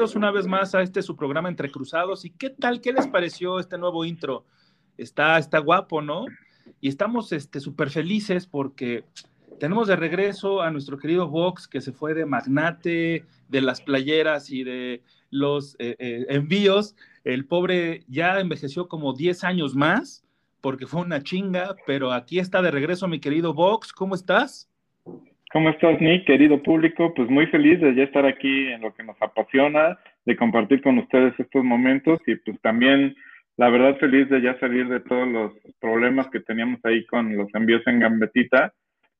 una vez más a este su programa Entre Cruzados. ¿Y qué tal? ¿Qué les pareció este nuevo intro? Está, está guapo, ¿no? Y estamos súper este, felices porque tenemos de regreso a nuestro querido Vox, que se fue de magnate de las playeras y de los eh, eh, envíos. El pobre ya envejeció como 10 años más porque fue una chinga, pero aquí está de regreso mi querido Vox. ¿Cómo estás? ¿Cómo estás, Nick, querido público? Pues muy feliz de ya estar aquí en lo que nos apasiona, de compartir con ustedes estos momentos y pues también, la verdad, feliz de ya salir de todos los problemas que teníamos ahí con los envíos en Gambetita,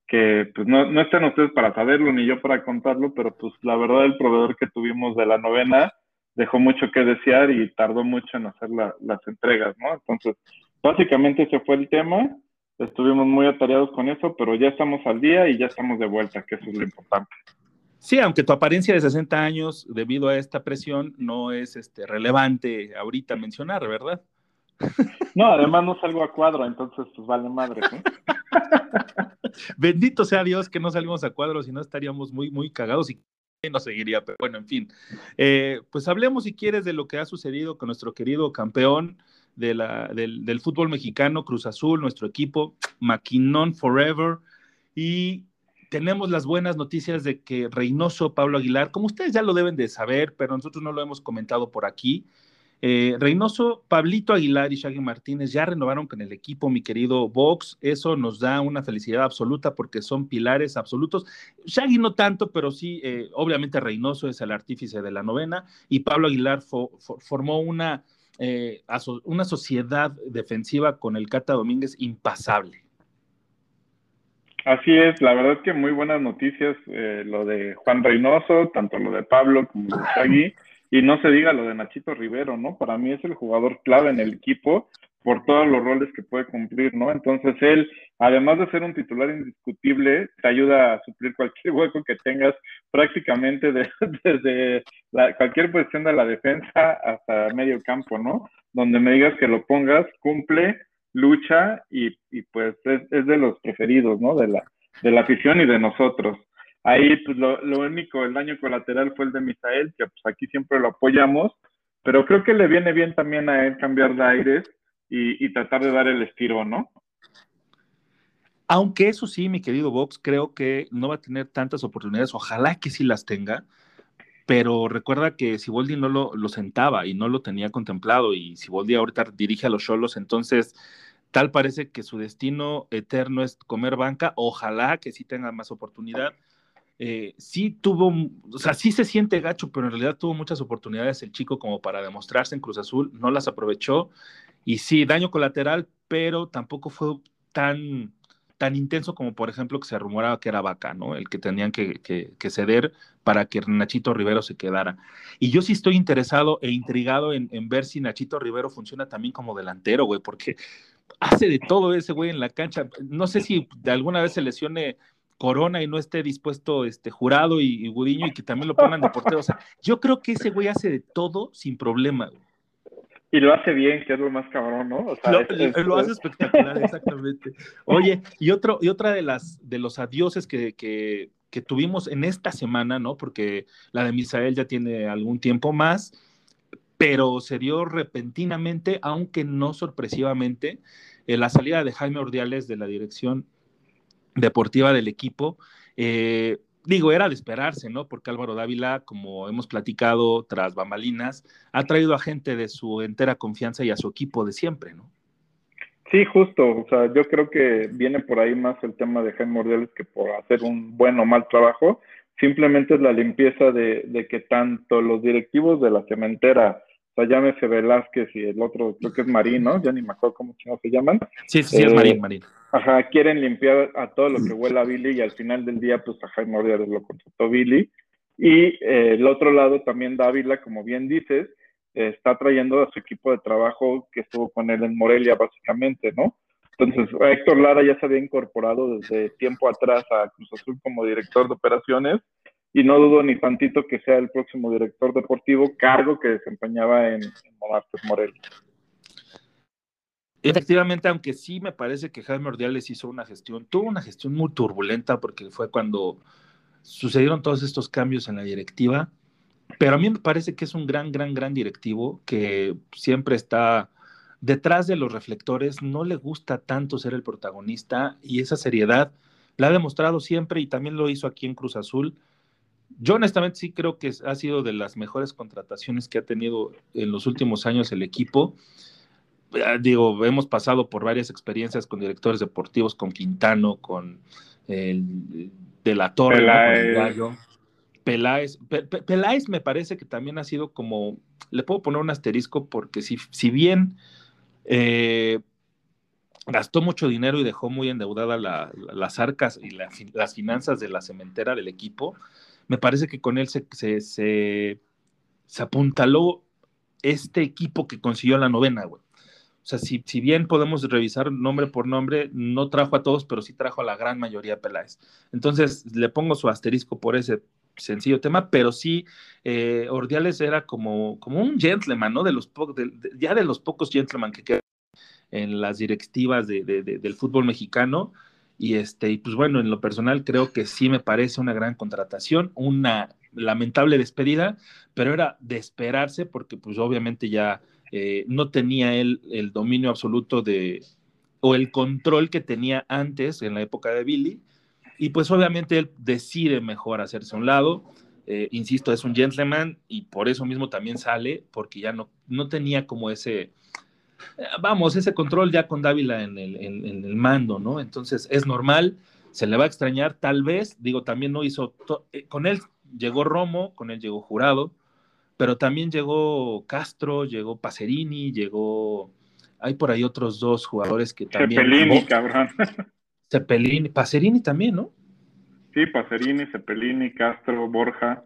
que pues no, no están ustedes para saberlo ni yo para contarlo, pero pues la verdad el proveedor que tuvimos de la novena dejó mucho que desear y tardó mucho en hacer las entregas, ¿no? Entonces, básicamente ese fue el tema estuvimos muy atareados con eso, pero ya estamos al día y ya estamos de vuelta, que eso es lo importante. Sí, aunque tu apariencia de 60 años, debido a esta presión, no es este, relevante ahorita mencionar, ¿verdad? No, además no salgo a cuadro, entonces pues vale madre. Bendito sea Dios que no salimos a cuadro, si no estaríamos muy, muy cagados y no seguiría, pero bueno, en fin. Eh, pues hablemos si quieres de lo que ha sucedido con nuestro querido campeón, del, fútbol mexicano, Cruz Azul, nuestro equipo, Maquinón Forever. Y tenemos las buenas noticias de que Reynoso, Pablo Aguilar, como ustedes ya lo deben de saber, pero nosotros no lo hemos comentado por aquí. Eh, Reynoso, Pablito Aguilar y Shaggy Martínez ya renovaron con el equipo, mi querido Vox. Eso nos da una felicidad absoluta porque son pilares absolutos. Shaggy no tanto, pero sí, eh, obviamente Reynoso es el artífice de la novena y Pablo Aguilar formó una, eh, una sociedad defensiva con el Cata Domínguez impasable. Así es, la verdad es que muy buenas noticias eh, lo de Juan Reynoso, tanto lo de Pablo como de Shaggy, y no se diga lo de Nachito Rivero, ¿no? Para mí es el jugador clave en el equipo por todos los roles que puede cumplir, ¿no? Entonces él, además de ser un titular indiscutible, te ayuda a suplir cualquier hueco que tengas prácticamente desde cualquier posición de la defensa hasta medio campo, ¿no? Donde me digas que lo pongas, cumple, lucha y, pues es, de los preferidos, ¿no? De la, de la afición y de nosotros. Ahí, pues lo, lo único, el daño colateral fue el de Misael, que pues aquí siempre lo apoyamos, pero creo que le viene bien también a él cambiar de aires y, tratar de dar el estilo, ¿no? Aunque eso sí, mi querido Vox, creo que no va a tener tantas oportunidades, ojalá que sí las tenga, pero recuerda que Siboldi no lo, lo sentaba y no lo tenía contemplado y Siboldi ahorita dirige a los Cholos, entonces tal parece que su destino eterno es comer banca, ojalá que sí tenga más oportunidad. Eh, sí tuvo, o sea, sí se siente gacho, pero en realidad tuvo muchas oportunidades el chico como para demostrarse en Cruz Azul, no las aprovechó y sí, daño colateral, pero tampoco fue tan, tan intenso como, por ejemplo, que se rumoraba que era Vaca, ¿no? El que tenían que, que, ceder para que Nachito Rivero se quedara. Y yo sí estoy interesado e intrigado en, en ver si Nachito Rivero funciona también como delantero, güey, porque hace de todo ese güey en la cancha. No sé si de alguna vez se lesione Corona y no esté dispuesto este jurado y, y Gudiño y que también lo pongan de portero. O sea, yo creo que ese güey hace de todo sin problema, güey. Y lo hace bien, que es lo más cabrón, ¿no? O sea, lo, hace espectacular, exactamente. Oye, y otro, y otra de las de los adioses que, que, que, tuvimos en esta semana, ¿no? Porque la de Misael ya tiene algún tiempo más, pero se dio repentinamente, aunque no sorpresivamente, eh, la salida de Jaime Ordiales de la dirección deportiva del equipo. Eh, digo, era de esperarse, ¿no? Porque Álvaro Dávila, como hemos platicado tras bambalinas, ha traído a gente de su entera confianza y a su equipo de siempre, ¿no? Sí, justo. O sea, yo creo que viene por ahí más el tema de Jaime Mordeles que por hacer un buen o mal trabajo. simplemente es la limpieza de, que tanto los directivos de la cementera, o sea, llámese Velázquez y el otro, creo que es Marín, ¿no? Ya ni me acuerdo cómo se llaman. Sí, sí, es Marín, Marín. Ajá, quieren limpiar a todo lo que huele a Billy y al final del día, pues a Jaime Ordiales lo contrató Billy. Y eh, el otro lado también Dávila, como bien dices, está trayendo a su equipo de trabajo que estuvo con él en Morelia, básicamente, ¿no? Entonces, Héctor Lara ya se había incorporado desde tiempo atrás a Cruz Azul como director de operaciones y no dudo ni tantito que sea el próximo director deportivo, cargo que desempeñaba en, en Morelia. Efectivamente, aunque sí me parece que Jaime Ordiales hizo una gestión, tuvo una gestión muy turbulenta porque fue cuando sucedieron todos estos cambios en la directiva, pero a mí me parece que es un gran, gran, gran directivo que siempre está detrás de los reflectores, no le gusta tanto ser el protagonista y esa seriedad la ha demostrado siempre y también lo hizo aquí en Cruz Azul. Yo honestamente sí creo que ha sido de las mejores contrataciones que ha tenido en los últimos años el equipo. Digo, hemos pasado por varias experiencias con directores deportivos, con Quintano, con el de la Torre, Peláez. Peláez, me parece que también ha sido como, le puedo poner un asterisco porque si, si bien eh, gastó mucho dinero y dejó muy endeudada las arcas y las finanzas de la cementera del equipo. Me parece que con él se, se, apuntaló este equipo que consiguió la novena, güey. O sea, si, si, bien podemos revisar nombre por nombre, no trajo a todos, pero sí trajo a la gran mayoría de Peláez. Entonces, le pongo su asterisco por ese sencillo tema, pero sí, eh, Ordiales era como, como un gentleman, ¿no? De los ya de los pocos gentleman que quedan en las directivas de, del fútbol mexicano. Y este, y pues bueno, en lo personal creo que sí me parece una gran contratación, una lamentable despedida, pero era de esperarse porque pues obviamente ya eh, no tenía él el dominio absoluto de, o el control que tenía antes en la época de Billy, y pues obviamente él decide mejor hacerse a un lado. Eh, insisto, es un gentleman y por eso mismo también sale, porque ya no, no tenía como ese, vamos, ese control ya con Dávila en el, en, el, mando, ¿no? Entonces es normal, se le va a extrañar, tal vez, digo, también no hizo, eh, con él llegó Romo, con él llegó Jurado, pero también llegó Castro, llegó Pacerini, llegó, hay por ahí otros dos jugadores que también... Cepelini, cabrón. Cepelini, Pacerini también, ¿no? Sí, Pacerini, Cepelini, Castro, Borja.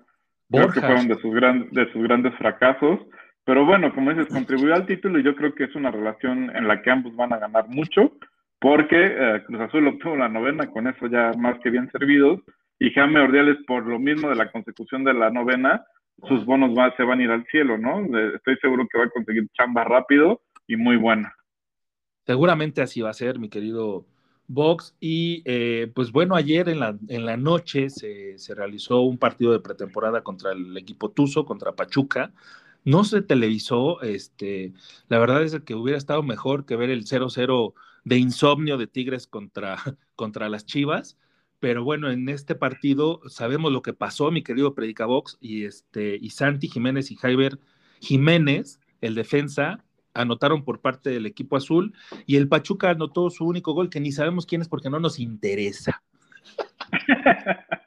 Creo que fueron de sus, de sus grandes fracasos. Pero bueno, como dices, contribuyó al título y yo creo que es una relación en la que ambos van a ganar mucho, porque eh, Cruz Azul obtuvo la novena, con eso ya más que bien servidos, y Jaime Ordiales, por lo mismo de la consecución de la novena, sus bonos se van a ir al cielo, ¿no? Estoy seguro que va a conseguir chamba rápido y muy buena. Seguramente así va a ser, mi querido Box. Y eh, pues bueno, ayer en la, en la noche se, realizó un partido de pretemporada contra el equipo Tuzo, contra Pachuca. No se televisó, este, la verdad es que hubiera estado mejor que ver el 0-0 de insomnio de Tigres contra, contra las Chivas. Pero bueno, en este partido sabemos lo que pasó, mi querido Predicabox, y este, y Santi Jiménez y Jaiber Jiménez, el defensa, anotaron por parte del equipo azul y el Pachuca anotó su único gol que ni sabemos quién es porque no nos interesa.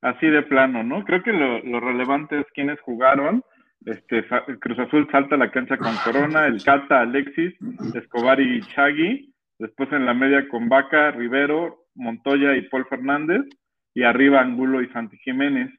Así de plano, ¿no? Creo que lo, relevante es quiénes jugaron. Este, Cruz Azul salta a la cancha con Corona, el Cata, Alexis, Escobar y Chagui. Después en la media con Vaca, Rivero, Montoya y Paul Fernández. Y arriba Angulo y Santi Jiménez.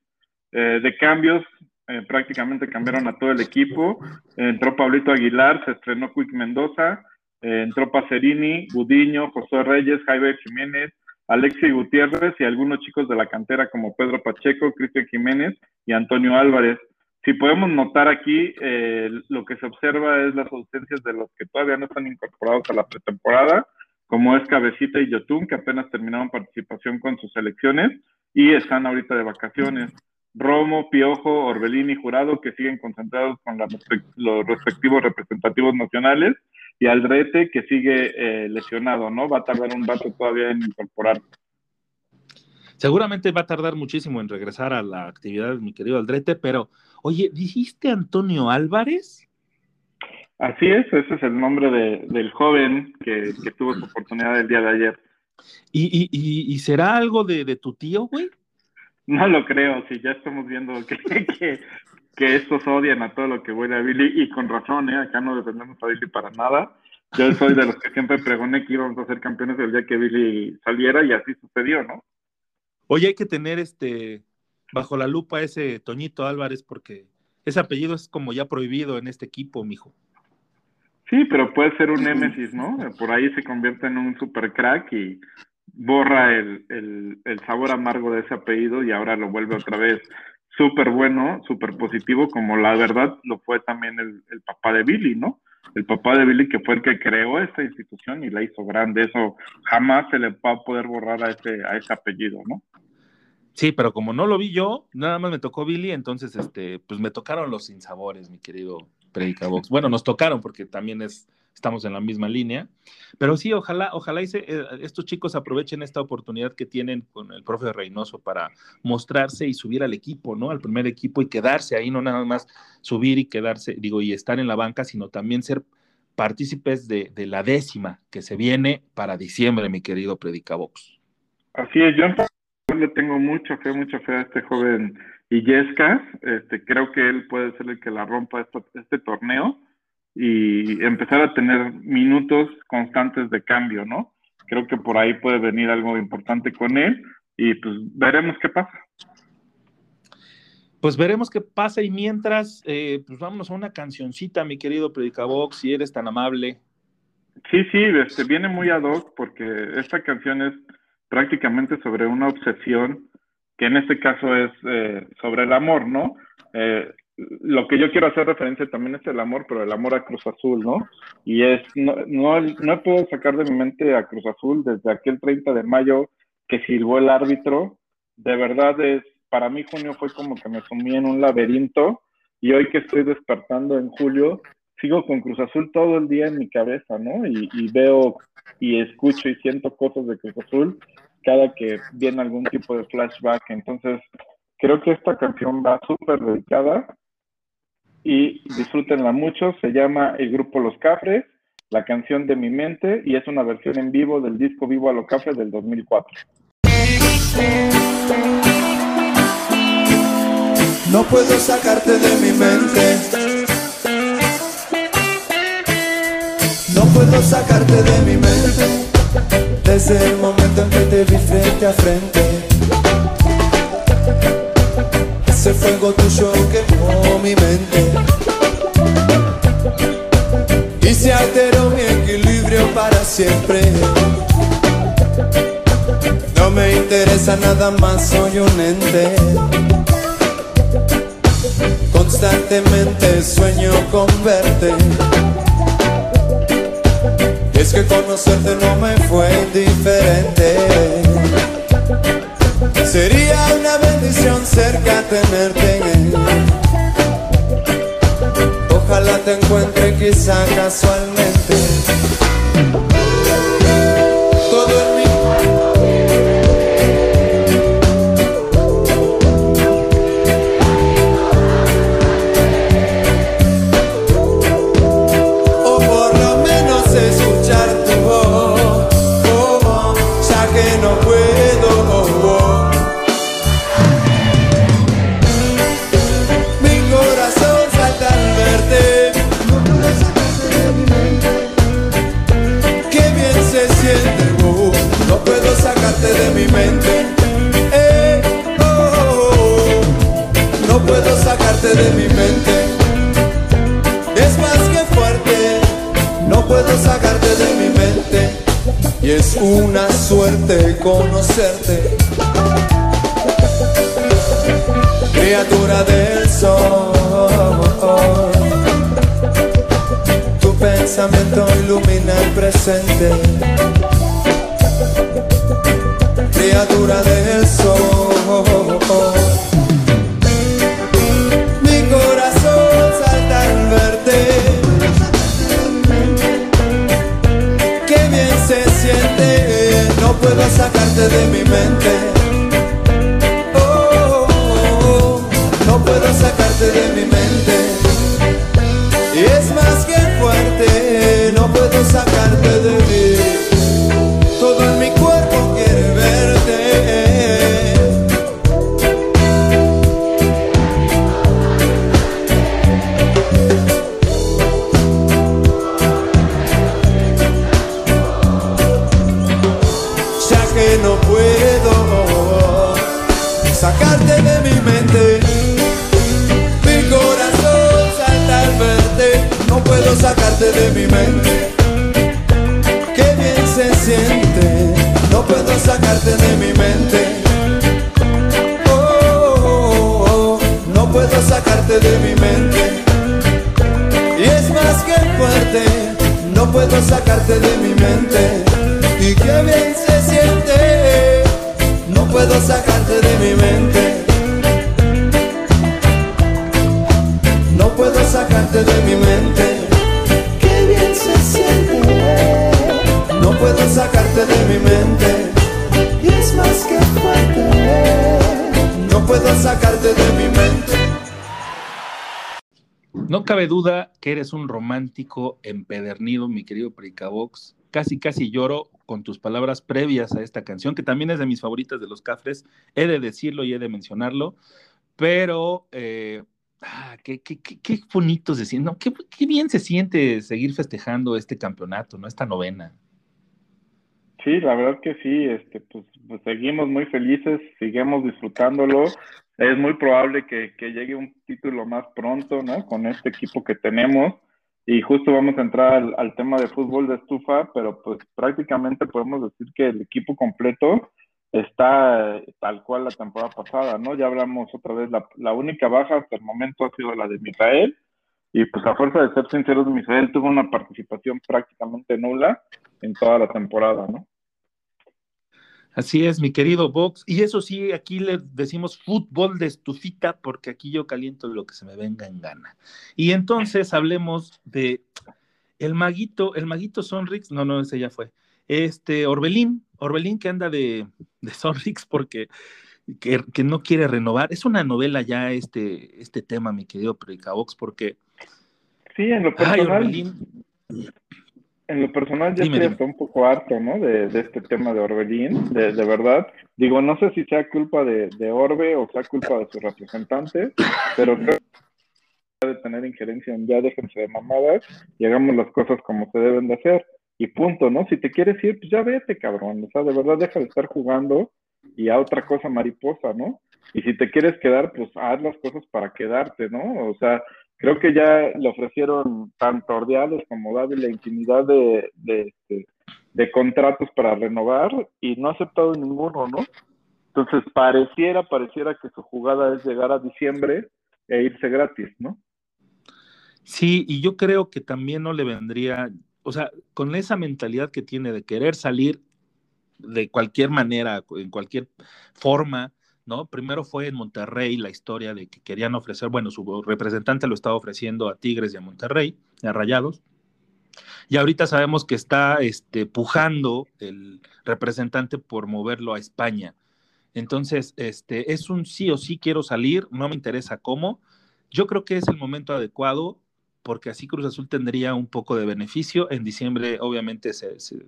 Eh, de cambios, eh, prácticamente cambiaron a todo el equipo. entró Pablito Aguilar, se estrenó Quick Mendoza, eh, entró Pacerini, Gudiño, José Reyes, Jaime Jiménez, Alexi Gutiérrez y algunos chicos de la cantera como Pedro Pacheco, Cristian Jiménez y Antonio Álvarez. Si podemos notar aquí, eh, lo que se observa es las ausencias de los que todavía no están incorporados a la pretemporada, como es Cabecita y Yotun, que apenas terminaron participación con sus selecciones y están ahorita de vacaciones. Romo, Piojo, Orbelín y Jurado, que siguen concentrados con los respectivos representativos nacionales, y Aldrete, que sigue eh, lesionado, ¿no? Va a tardar un rato todavía en incorporar. Seguramente va a tardar muchísimo en regresar a la actividad, mi querido Aldrete, pero, oye, ¿dijiste Antonio Álvarez? Así es, ese es el nombre del joven que, tuvo su oportunidad el día de ayer. ¿Y, y, y será algo de, de tu tío, güey? No lo creo, si ya estamos viendo que, que, que estos odian a todo lo que huele a Billy y con razón, ¿eh? acá no defendemos a Billy para nada. Yo soy de los que siempre pregoné que íbamos a ser campeones el día que Billy saliera y así sucedió, ¿no? Hoy hay que tener este bajo la lupa ese Toñito Álvarez porque ese apellido es como ya prohibido en este equipo, mijo. Sí, pero puede ser un némesis, ¿no? Por ahí se convierte en un super crack y borra el, el, el sabor amargo de ese apellido y ahora lo vuelve otra vez súper bueno, súper positivo, como la verdad lo fue también el, el, papá de Billy, ¿no? El papá de Billy que fue el que creó esta institución y la hizo grande. Eso jamás se le va a poder borrar a ese, a ese apellido, ¿no? Sí, pero como no lo vi yo, nada más me tocó Billy, entonces este, pues me tocaron los sinsabores, mi querido Predicabox. Bueno, nos tocaron porque también es, estamos en la misma línea. Pero sí, ojalá, ojalá y eh, estos chicos aprovechen esta oportunidad que tienen con el profe Reynoso para mostrarse y subir al equipo, ¿no? Al primer equipo y quedarse ahí, no nada más subir y quedarse, digo, y estar en la banca, sino también ser partícipes de, de la décima que se viene para diciembre, mi querido Predicabox. Así es, yo le tengo mucha fe, mucha fe a este joven Illescas. Este, creo que él puede ser el que la rompa este torneo y empezar a tener minutos constantes de cambio, ¿no? Creo que por ahí puede venir algo importante con él y pues veremos qué pasa. Pues veremos qué pasa y mientras, eh, pues vámonos a una cancioncita, mi querido Predicabox, si eres tan amable. Sí, sí, este, viene muy ad hoc porque esta canción es prácticamente sobre una obsesión que en este caso es eh, sobre el amor, ¿no? Eh, lo que yo quiero hacer referencia también es el amor, pero el amor a Cruz Azul, ¿no? Y es, no, no, no puedo sacar de mi mente a Cruz Azul desde aquel 30 de mayo que silbó el árbitro. De verdad es, para mí junio fue como que me sumí en un laberinto y hoy que estoy despertando en julio, sigo con Cruz Azul todo el día en mi cabeza, ¿no? Y, y veo y escucho y siento cosas de Cruz Azul cada que viene algún tipo de flashback. Entonces, creo que esta canción va súper dedicada y disfrútenla mucho. Se llama El Grupo Los Cafres, la canción de mi mente, y es una versión en vivo del disco Vivo a los Cafres del 2004. No puedo sacarte de mi mente. No puedo sacarte de mi mente. Desde el momento en que te vi frente a frente. Ese fuego tuyo quemó mi mente. Y se alteró mi equilibrio para siempre. No me interesa nada más, soy un ente. Constantemente sueño con verte. Es que conocerte no me fue indiferente Sería una bendición cerca tenerte. Ojalá te encuentre quizá casualmente. Eh, oh, no puedo sacarte de mi mente. Es más que fuerte, no puedo sacarte de mi mente. Y es una suerte conocerte. criatura del sol. Tu pensamiento ilumina el presente. Criatura del sol. Que eres un romántico empedernido, mi querido Pricabox. Casi, casi lloro con tus palabras previas a esta canción, que también es de mis favoritas de los Cafres. He de decirlo y he de mencionarlo, pero eh, ah, qué, qué, qué, qué, bonito se siente, qué, bien se siente seguir festejando este campeonato, ¿no? Esta novena. Sí, la verdad que sí, este, pues, pues seguimos muy felices, seguimos disfrutándolo. Es muy probable que, que llegue un título más pronto, ¿no? Con este equipo que tenemos. Y justo vamos a entrar al, tema de fútbol de estufa, pero pues prácticamente podemos decir que el equipo completo está tal cual la temporada pasada, ¿no? Ya hablamos otra vez, la, la única baja hasta el momento ha sido la de Misael, y pues a fuerza de ser sinceros, Misael tuvo una participación prácticamente nula en toda la temporada, ¿no? Así es, mi querido Vox. Y eso sí, aquí le decimos fútbol de estufita, porque aquí yo caliento lo que se me venga en gana. Y entonces hablemos de el maguito, el maguito Sonrix, no, no, ese ya fue. Este, Orbelín, Orbelín que anda de, de Sonrix porque que, que, no quiere renovar. Es una novela ya este, este tema, mi querido Vox, porque. Sí, en lo personal. Ay, Orbelín, en lo personal ya Dime, estoy hasta un poco harto, ¿no? De, de, este tema de Orbelín, de, de, verdad. Digo, no sé si sea culpa de, de, Orbe o sea culpa de sus representantes, pero creo que de tener injerencia en ya déjense de mamadas y hagamos las cosas como se deben de hacer. Y punto, ¿no? Si te quieres ir, pues ya vete, cabrón. O sea, de verdad deja de estar jugando y a otra cosa mariposa, ¿no? Y si te quieres quedar, pues haz las cosas para quedarte, ¿no? O sea, creo que ya le ofrecieron tanto Ordiales como David la infinidad de, de, de, de, contratos para renovar y no ha aceptado ninguno, ¿no? Entonces pareciera, pareciera que su jugada es llegar a diciembre e irse gratis, ¿no? Sí, y yo creo que también no le vendría, o sea, con esa mentalidad que tiene de querer salir de cualquier manera, en cualquier forma, ¿no? Primero fue en Monterrey la historia de que querían ofrecer, bueno, su representante lo estaba ofreciendo a Tigres y a Monterrey, a Rayados. Y ahorita sabemos que está este, pujando el representante por moverlo a España. Entonces, este, es un sí o sí quiero salir, no me interesa cómo. Yo creo que es el momento adecuado porque así Cruz Azul tendría un poco de beneficio. En diciembre, obviamente, se, se,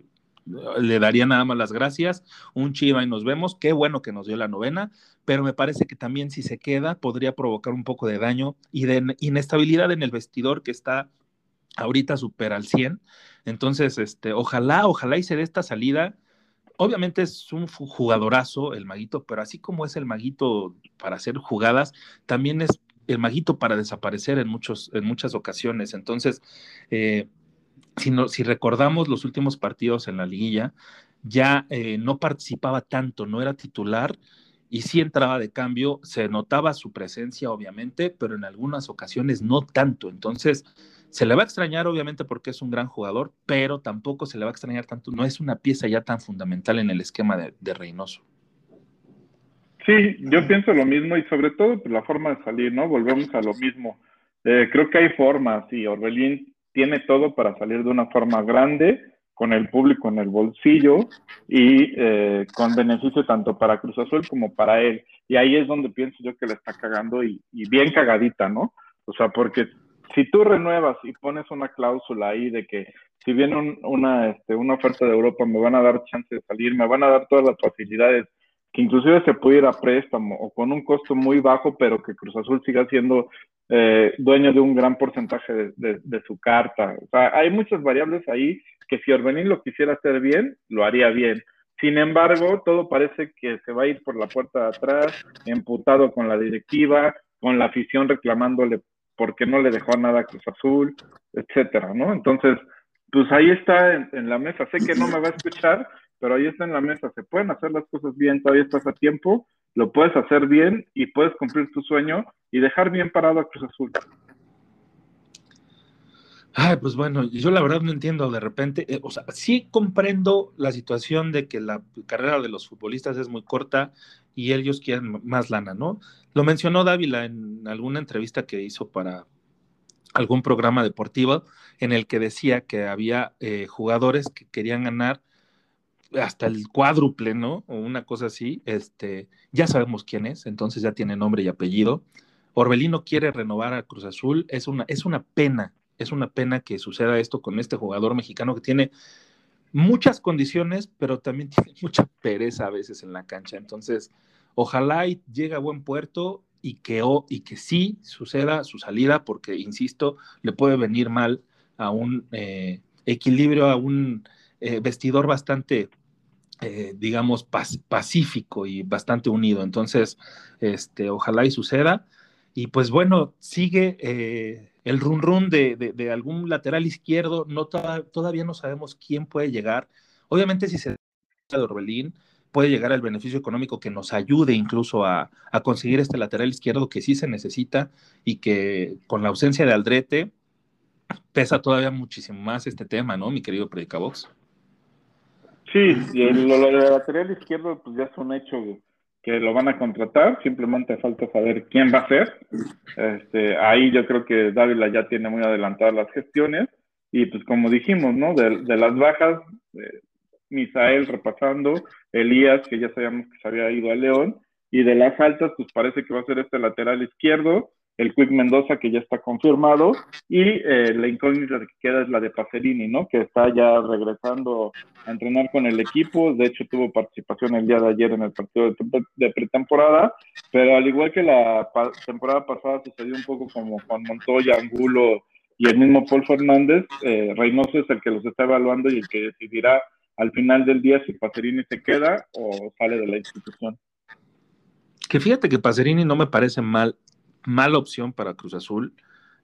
le daría nada más las gracias. Un chiva y nos vemos. Qué bueno que nos dio la novena, pero me parece que también si se queda podría provocar un poco de daño y de inestabilidad en el vestidor que está ahorita súper al 100. Entonces, este, ojalá, ojalá y se dé esta salida. Obviamente es un jugadorazo el maguito, pero así como es el maguito para hacer jugadas, también es el maguito para desaparecer en, muchos, en muchas ocasiones. Entonces, eh, si, no, si, recordamos los últimos partidos en la liguilla, ya eh, no participaba tanto, no era titular y sí entraba de cambio, se notaba su presencia obviamente, pero en algunas ocasiones no tanto. Entonces, se le va a extrañar obviamente porque es un gran jugador, pero tampoco se le va a extrañar tanto, no es una pieza ya tan fundamental en el esquema de, de Reynoso. Sí, yo pienso lo mismo y sobre todo pues, la forma de salir, ¿no? Volvemos a lo mismo. Eh, creo que hay formas y Orbelín tiene todo para salir de una forma grande, con el público en el bolsillo y eh, con beneficio tanto para Cruz Azul como para él. Y ahí es donde pienso yo que le está cagando y, y bien cagadita, ¿no? O sea, porque si tú renuevas y pones una cláusula ahí de que si viene un, una, este, una oferta de Europa me van a dar chance de salir, me van a dar todas las facilidades que inclusive se puede ir a préstamo o con un costo muy bajo, pero que Cruz Azul siga siendo eh, dueño de un gran porcentaje de, su carta. O sea, hay muchas variables ahí que si Orbelín lo quisiera hacer bien, lo haría bien. Sin embargo, todo parece que se va a ir por la puerta de atrás, emputado con la directiva, con la afición reclamándole porque no le dejó nada a Cruz Azul, etcétera, ¿no? Entonces, pues ahí está en, la mesa. Sé que no me va a escuchar, pero ahí está en la mesa. Se pueden hacer las cosas bien, todavía estás a tiempo, lo puedes hacer bien y puedes cumplir tu sueño y dejar bien parado a Cruz Azul. Ay, pues bueno, yo la verdad no entiendo de repente, eh, o sea, sí comprendo la situación de que la carrera de los futbolistas es muy corta y ellos quieren más lana, ¿no? Lo mencionó Dávila en alguna entrevista que hizo para algún programa deportivo en el que decía que había eh, jugadores que querían ganar hasta el cuádruple, ¿no? O una cosa así, este, ya sabemos quién es, entonces ya tiene nombre y apellido. Orbelino quiere renovar a Cruz Azul, es una, es una pena es una pena que suceda esto con este jugador mexicano que tiene muchas condiciones, pero también tiene mucha pereza a veces en la cancha. Entonces, ojalá y llegue a buen puerto y que, y que sí suceda su salida, porque, insisto, le puede venir mal a un eh, equilibrio, a un eh, vestidor bastante, eh, digamos, pacífico y bastante unido. Entonces, este, ojalá y suceda. Y pues bueno, sigue el run run de, algún lateral izquierdo, no todavía no sabemos quién puede llegar. Obviamente si se de Orbelín, puede llegar al beneficio económico que nos ayude incluso a, conseguir este lateral izquierdo que sí se necesita y que con la ausencia de Aldrete pesa todavía muchísimo más este tema, ¿no, mi querido Predicabox? Sí, y lo, lo lateral izquierdo pues ya es un hecho que lo van a contratar, simplemente falta saber quién va a ser. Este, ahí yo creo que Dávila ya tiene muy adelantadas las gestiones y pues como dijimos, ¿no? De, las bajas, eh, Misael repasando, Elías, que ya sabíamos que se había ido a León, y de las altas, pues parece que va a ser este lateral izquierdo, el Quick Mendoza que ya está confirmado y eh, la incógnita que queda es la de Pacerini, ¿no? Que está ya regresando a entrenar con el equipo, de hecho tuvo participación el día de ayer en el partido de, pretemporada, pero al igual que la temporada pasada sucedió un poco como con Montoya, Angulo y el mismo Paul Fernández, eh, Reynoso es el que los está evaluando y el que decidirá al final del día si Pacerini se queda o sale de la institución. Que fíjate que Pacerini no me parece mal mala opción para Cruz Azul.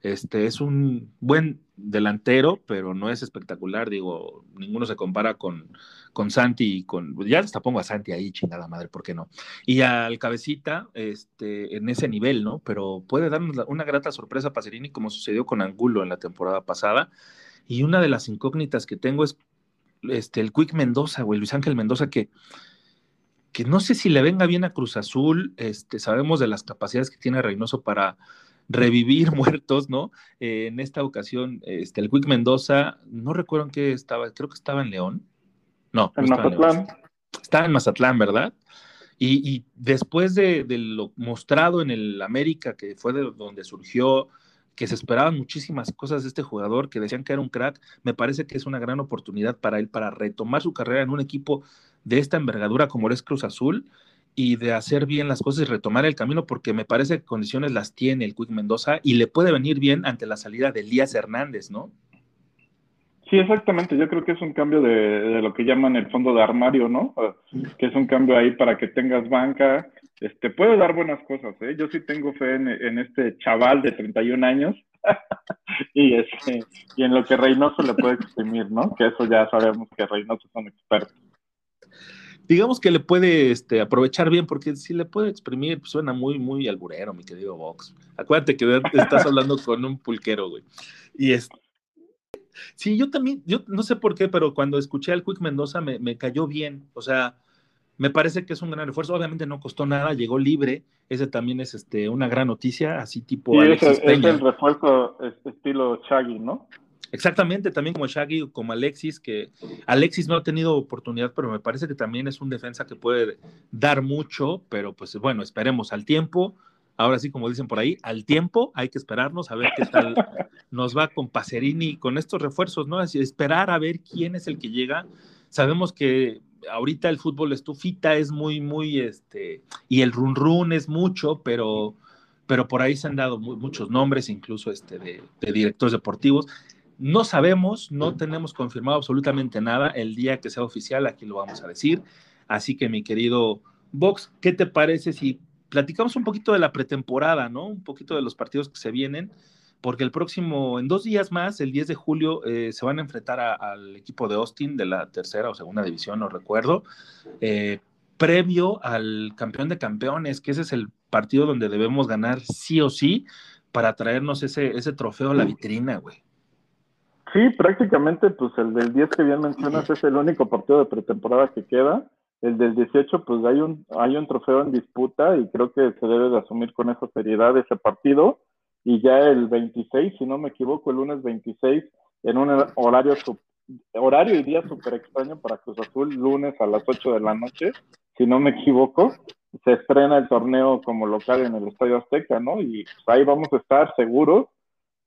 Este es un buen delantero, pero no es espectacular. Digo, ninguno se compara con, con Santi y con. Ya hasta pongo a Santi ahí, chingada madre, ¿por qué no? Y al cabecita, este, en ese nivel, ¿no? Pero puede darnos una grata sorpresa a Pacerini, como sucedió con Angulo en la temporada pasada. Y una de las incógnitas que tengo es este, el Quick Mendoza, güey, Luis Ángel Mendoza, que que no sé si le venga bien a Cruz Azul, este, sabemos de las capacidades que tiene Reynoso para revivir muertos, ¿no? Eh, en esta ocasión, este, el Quick Mendoza, no recuerdo en qué estaba, creo que estaba en León. No, en Mazatlán. estaba en Mazatlán, ¿verdad? Y, después de, de, lo mostrado en el América, que fue de donde surgió, que se esperaban muchísimas cosas de este jugador, que decían que era un crack, me parece que es una gran oportunidad para él para retomar su carrera en un equipo de esta envergadura como es Cruz Azul y de hacer bien las cosas y retomar el camino, porque me parece que condiciones las tiene el Quick Mendoza y le puede venir bien ante la salida de Elías Hernández, ¿no? Sí, exactamente. Yo creo que es un cambio de, lo que llaman el fondo de armario, ¿no? Que es un cambio ahí para que tengas banca. Este, puede dar buenas cosas, ¿eh? Yo sí tengo fe en, este chaval de 31 años y, este, y en lo que Reynoso le puede exprimir, ¿no? Que eso ya sabemos que Reynoso son expertos digamos que le puede este, aprovechar bien, porque si le puede exprimir, pues suena muy, muy alburero, mi querido Vox. Acuérdate que estás hablando con un pulquero, güey. Y es. Sí, yo también, yo no sé por qué, pero cuando escuché al Quick Mendoza me, cayó bien. O sea, me parece que es un gran refuerzo. Obviamente no costó nada, llegó libre. Ese también es este, una gran noticia, así tipo. Alexis es, el refuerzo estilo Shaggy, ¿no? Exactamente, también como Shaggy, como Alexis, que Alexis no ha tenido oportunidad, pero me parece que también es un defensa que puede dar mucho, pero pues bueno, esperemos al tiempo. Ahora sí, como dicen por ahí, al tiempo hay que esperarnos a ver qué tal nos va con Pacerini, con estos refuerzos, ¿no? Así, esperar a ver quién es el que llega. Sabemos que ahorita el fútbol estufita es muy, muy, este, y el run run es mucho, pero, pero por ahí se han dado muchos nombres, incluso este, de, de directores deportivos no sabemos, no tenemos confirmado absolutamente nada. El día que sea oficial, aquí lo vamos a decir. Así que, mi querido Vox, ¿qué te parece si platicamos un poquito de la pretemporada, ¿no? Un poquito de los partidos que se vienen, porque el próximo, en dos días más, el 10 de julio, eh, se van a enfrentar al equipo de Austin de la tercera o segunda división, no recuerdo, eh, previo al campeón de campeones, que ese es el partido donde debemos ganar sí o sí para traernos ese, ese trofeo a la vitrina, güey. Sí, prácticamente, pues el del 10 que bien mencionas es el único partido de pretemporada que queda. El del 18, pues hay un, hay un trofeo en disputa y creo que se debe de asumir con esa seriedad ese partido. Y ya el 26, si no me equivoco, el lunes 26, en un horario, horario y día súper extraño para Cruz Azul, lunes a las 8 de la noche, si no me equivoco, se estrena el torneo como local en el Estadio Azteca, ¿no? Y pues, ahí vamos a estar seguros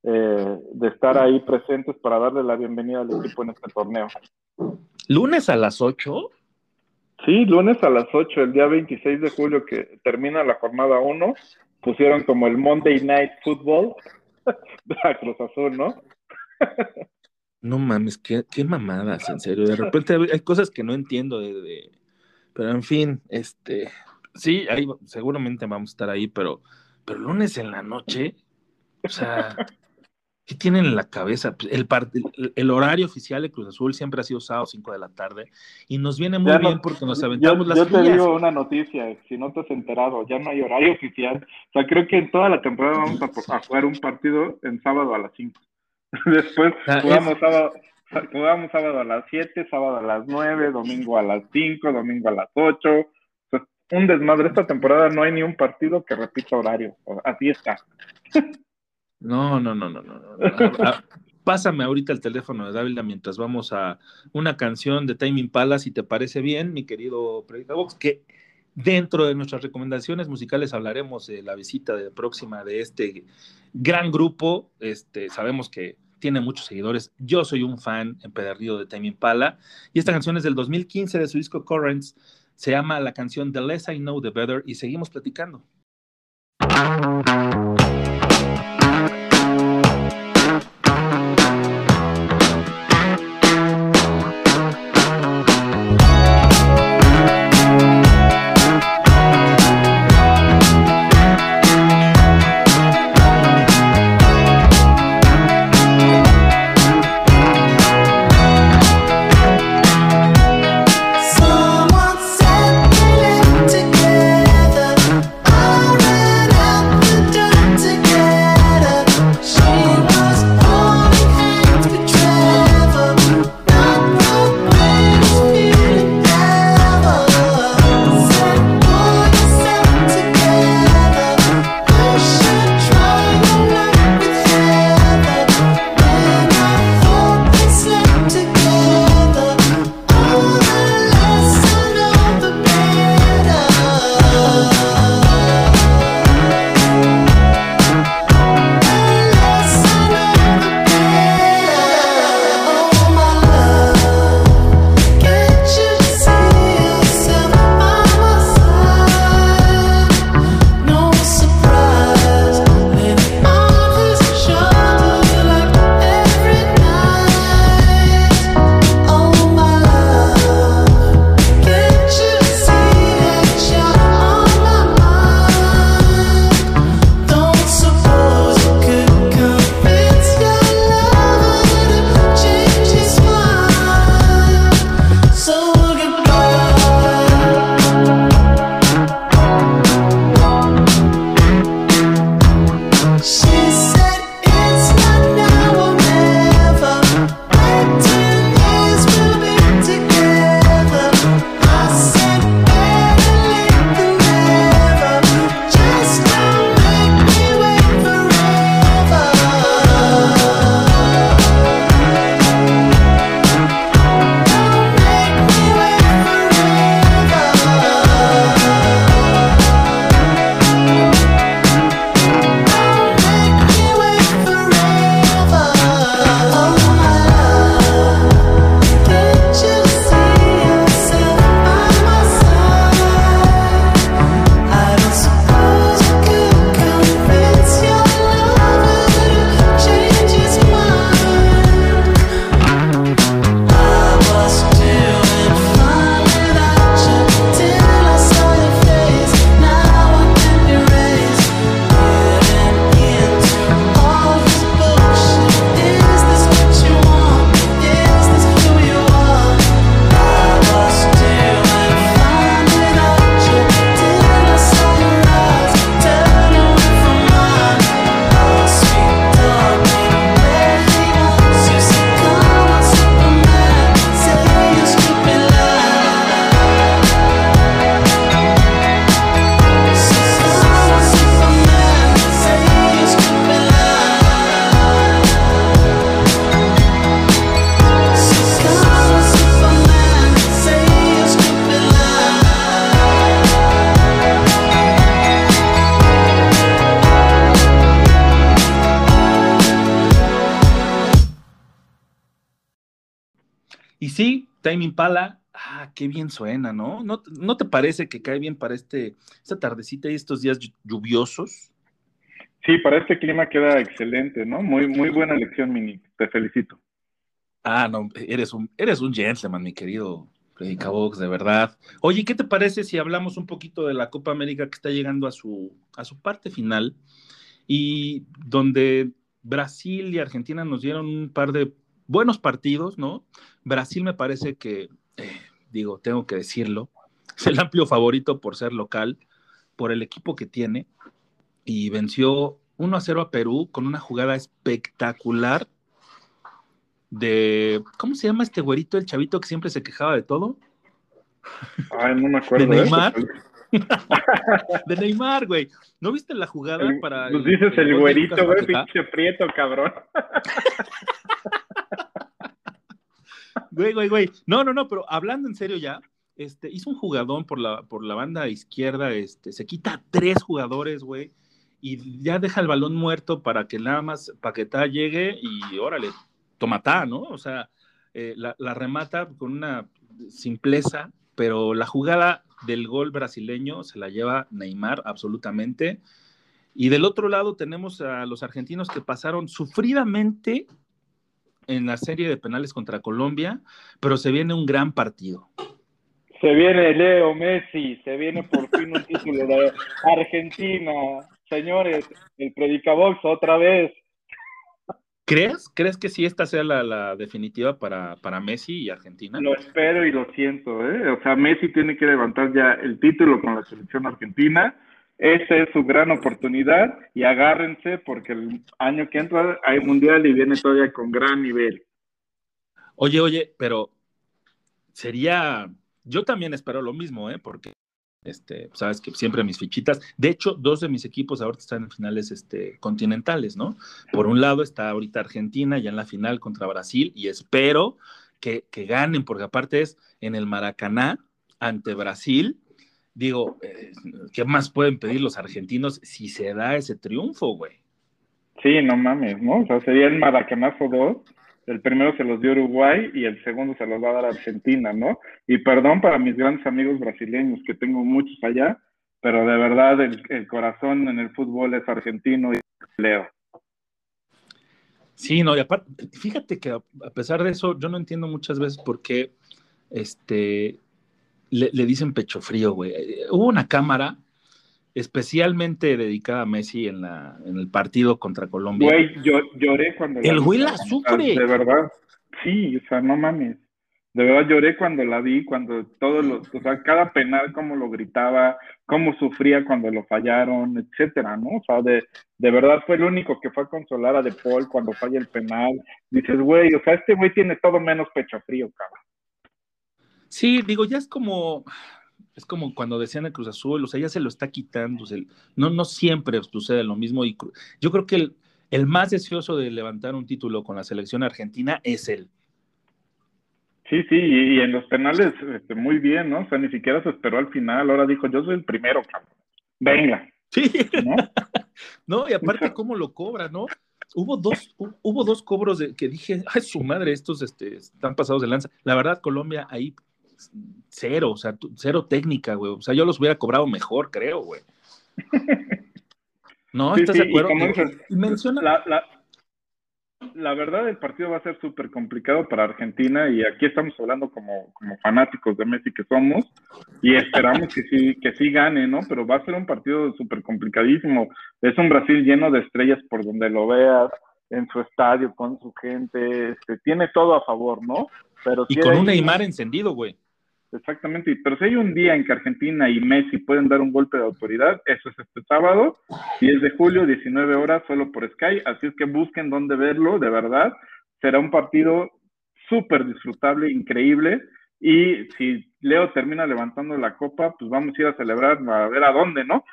eh, de estar ahí presentes para darle la bienvenida al equipo en este torneo. ¿Lunes a las 8? Sí, lunes a las 8, el día 26 de julio que termina la jornada 1, pusieron como el Monday Night Football la Cruz Azul, ¿no? no mames, qué, qué, mamadas, en serio. De repente hay cosas que no entiendo, de, pero en fin, este, sí, ahí, seguramente vamos a estar ahí, pero, pero lunes en la noche, o sea, ¿Qué tienen en la cabeza? Pues, el, el, horario oficial de Cruz Azul siempre ha sido sábado 5 de la tarde y nos viene muy bien porque nos aventamos las Yo te digo una noticia, si no te has enterado, ya no hay horario oficial. O sea, creo que en toda la temporada vamos a, jugar un partido en sábado a las 5. Después jugamos, sábado, jugamos sábado a las 7, sábado a las 9, domingo a las 5, domingo a las 8. un desmadre. Esta temporada no hay ni un partido que repita horario. Así está. No, no, no, no, no. pásame ahorita el teléfono de Dávila mientras vamos a una canción de Timing Palace, si te parece bien, mi querido Box, que dentro de nuestras recomendaciones musicales hablaremos de la visita próxima de este gran grupo. Este, sabemos que tiene muchos seguidores. Yo soy un fan empedernido de Timing Pala y esta canción es del 2015 de su disco Currents. Se llama la canción The Less I Know The Better y seguimos platicando. Qué bien suena, ¿no? ¿no? ¿No te parece que cae bien para este, esta tardecita y estos días lluviosos? Sí, para este clima queda excelente, ¿no? Muy, muy buena elección, Mini. Te felicito. Ah, no, eres un, eres un gentleman, mi querido Predicabox, de verdad. Oye, ¿qué te parece si hablamos un poquito de la Copa América que está llegando a su, a su parte final y donde Brasil y Argentina nos dieron un par de buenos partidos, ¿no? Brasil me parece que, eh, digo, tengo que decirlo, es el amplio favorito por ser local, por el equipo que tiene, y venció 1 a 0 a Perú con una jugada espectacular de, ¿cómo se llama este güerito, el chavito que siempre se quejaba de todo? Ay, no me acuerdo. De Neymar. de Neymar, güey. ¿No viste la jugada para. Pues dices el, güerito, güey, pinche prieto, cabrón. No, no, no, pero hablando en serio ya, este, hizo un jugadón por la, por la banda izquierda, este, se quita tres jugadores, güey, y ya deja el balón muerto para que nada más Paquetá llegue y órale, tomatá, ¿no? O sea, eh, la, remata con una simpleza, pero la jugada del gol brasileño se la lleva Neymar absolutamente. Y del otro lado tenemos a los argentinos que pasaron sufridamente en la serie de penales contra Colombia, pero se viene un gran partido. Se viene Leo Messi, se viene por fin un título de Argentina. Señores, el Predicabox otra vez. ¿Crees? ¿Crees que sí esta sea la, definitiva para, para, Messi y Argentina? Lo espero y lo siento, ¿eh? O sea, Messi tiene que levantar ya el título con la selección argentina. Esa es su gran oportunidad y agárrense porque el año que entra hay mundial y viene todavía con gran nivel. Oye, oye, pero sería, yo también espero lo mismo, ¿eh? Porque este, sabes que siempre mis fichitas, de hecho, dos de mis equipos ahorita están en finales este, continentales, ¿no? Por un lado está ahorita Argentina ya en la final contra Brasil y espero que, ganen, porque aparte es en el Maracaná ante Brasil. Digo, eh, ¿qué más pueden pedir los argentinos si se da ese triunfo, güey? Sí, no mames, ¿no? O sea, sería el Maracanazo 2 el primero se los dio Uruguay y el segundo se los va a dar Argentina, ¿no? Y perdón para mis grandes amigos brasileños, que tengo muchos allá, pero de verdad el, corazón en el fútbol es argentino y leo. Sí, no, y aparte, fíjate que a pesar de eso, yo no entiendo muchas veces por qué este, le, le dicen pecho frío, güey. Hubo una cámara especialmente dedicada a Messi en, la, en el partido contra Colombia. Güey, yo lloré cuando... El güey la sufre. De verdad, sí, o sea, no mames. De verdad lloré cuando la vi, cuando todos los, o sea, cada penal, cómo lo gritaba, cómo sufría cuando lo fallaron, etcétera, ¿no? O sea, de, de verdad fue el único que fue a consolar a De Paul cuando falla el penal. Dices, güey, o sea, este güey tiene todo menos pecho frío, cabrón. Sí, digo, ya es como, es como cuando decían el Cruz Azul, o sea, ya se lo está quitando. no, no siempre sucede lo mismo. Y yo creo que el, más deseoso de levantar un título con la selección argentina es él. Sí, sí, y, en los penales este, muy bien, ¿no? O sea, ni siquiera se esperó al final. Ahora dijo, yo soy el primero, cabrón. Venga. Sí. ¿No? y aparte, ¿cómo lo cobra, no? Hubo dos, hubo dos cobros de, que dije, ay, su madre, estos este, están pasados de lanza. La verdad, Colombia ahí cero, o sea, cero técnica, güey. O sea, yo los hubiera cobrado mejor, creo, güey. No, ¿estás de acuerdo? menciona... La, la, verdad, el partido va a ser súper complicado para Argentina y aquí estamos hablando como, como fanáticos de Messi que somos y esperamos que sí, que sí gane, ¿no? Pero va a ser un partido súper complicadísimo. Es un Brasil lleno de estrellas por donde lo veas, en su estadio, con su gente, este, tiene todo a favor, ¿no? Pero y con un Neymar encendido, güey. Exactamente, pero si hay un día en que Argentina y Messi pueden dar un golpe de autoridad, eso es este sábado, 10 de julio, 19 horas, solo por Sky, así es que busquen dónde verlo, de verdad, será un partido súper disfrutable, increíble, y si Leo termina levantando la copa, pues vamos a ir a celebrar, a ver a dónde, ¿no?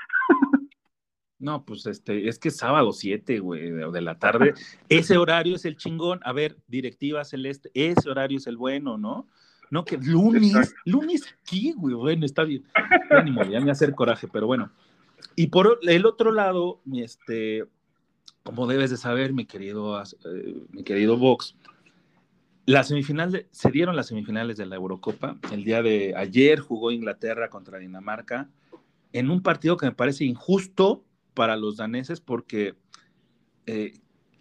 No, pues este, es que es sábado 7, güey, de, la tarde. Ese horario es el chingón. A ver, directiva celeste, ese horario es el bueno, ¿no? No, que lunes, lunes, ¿qué, güey? Bueno, está bien. Ánimo, ya me hacer coraje, pero bueno. Y por el otro lado, este, como debes de saber, mi querido, eh, mi querido Vox, La semifinal se dieron las semifinales de la Eurocopa. El día de ayer jugó Inglaterra contra Dinamarca en un partido que me parece injusto para los daneses porque eh,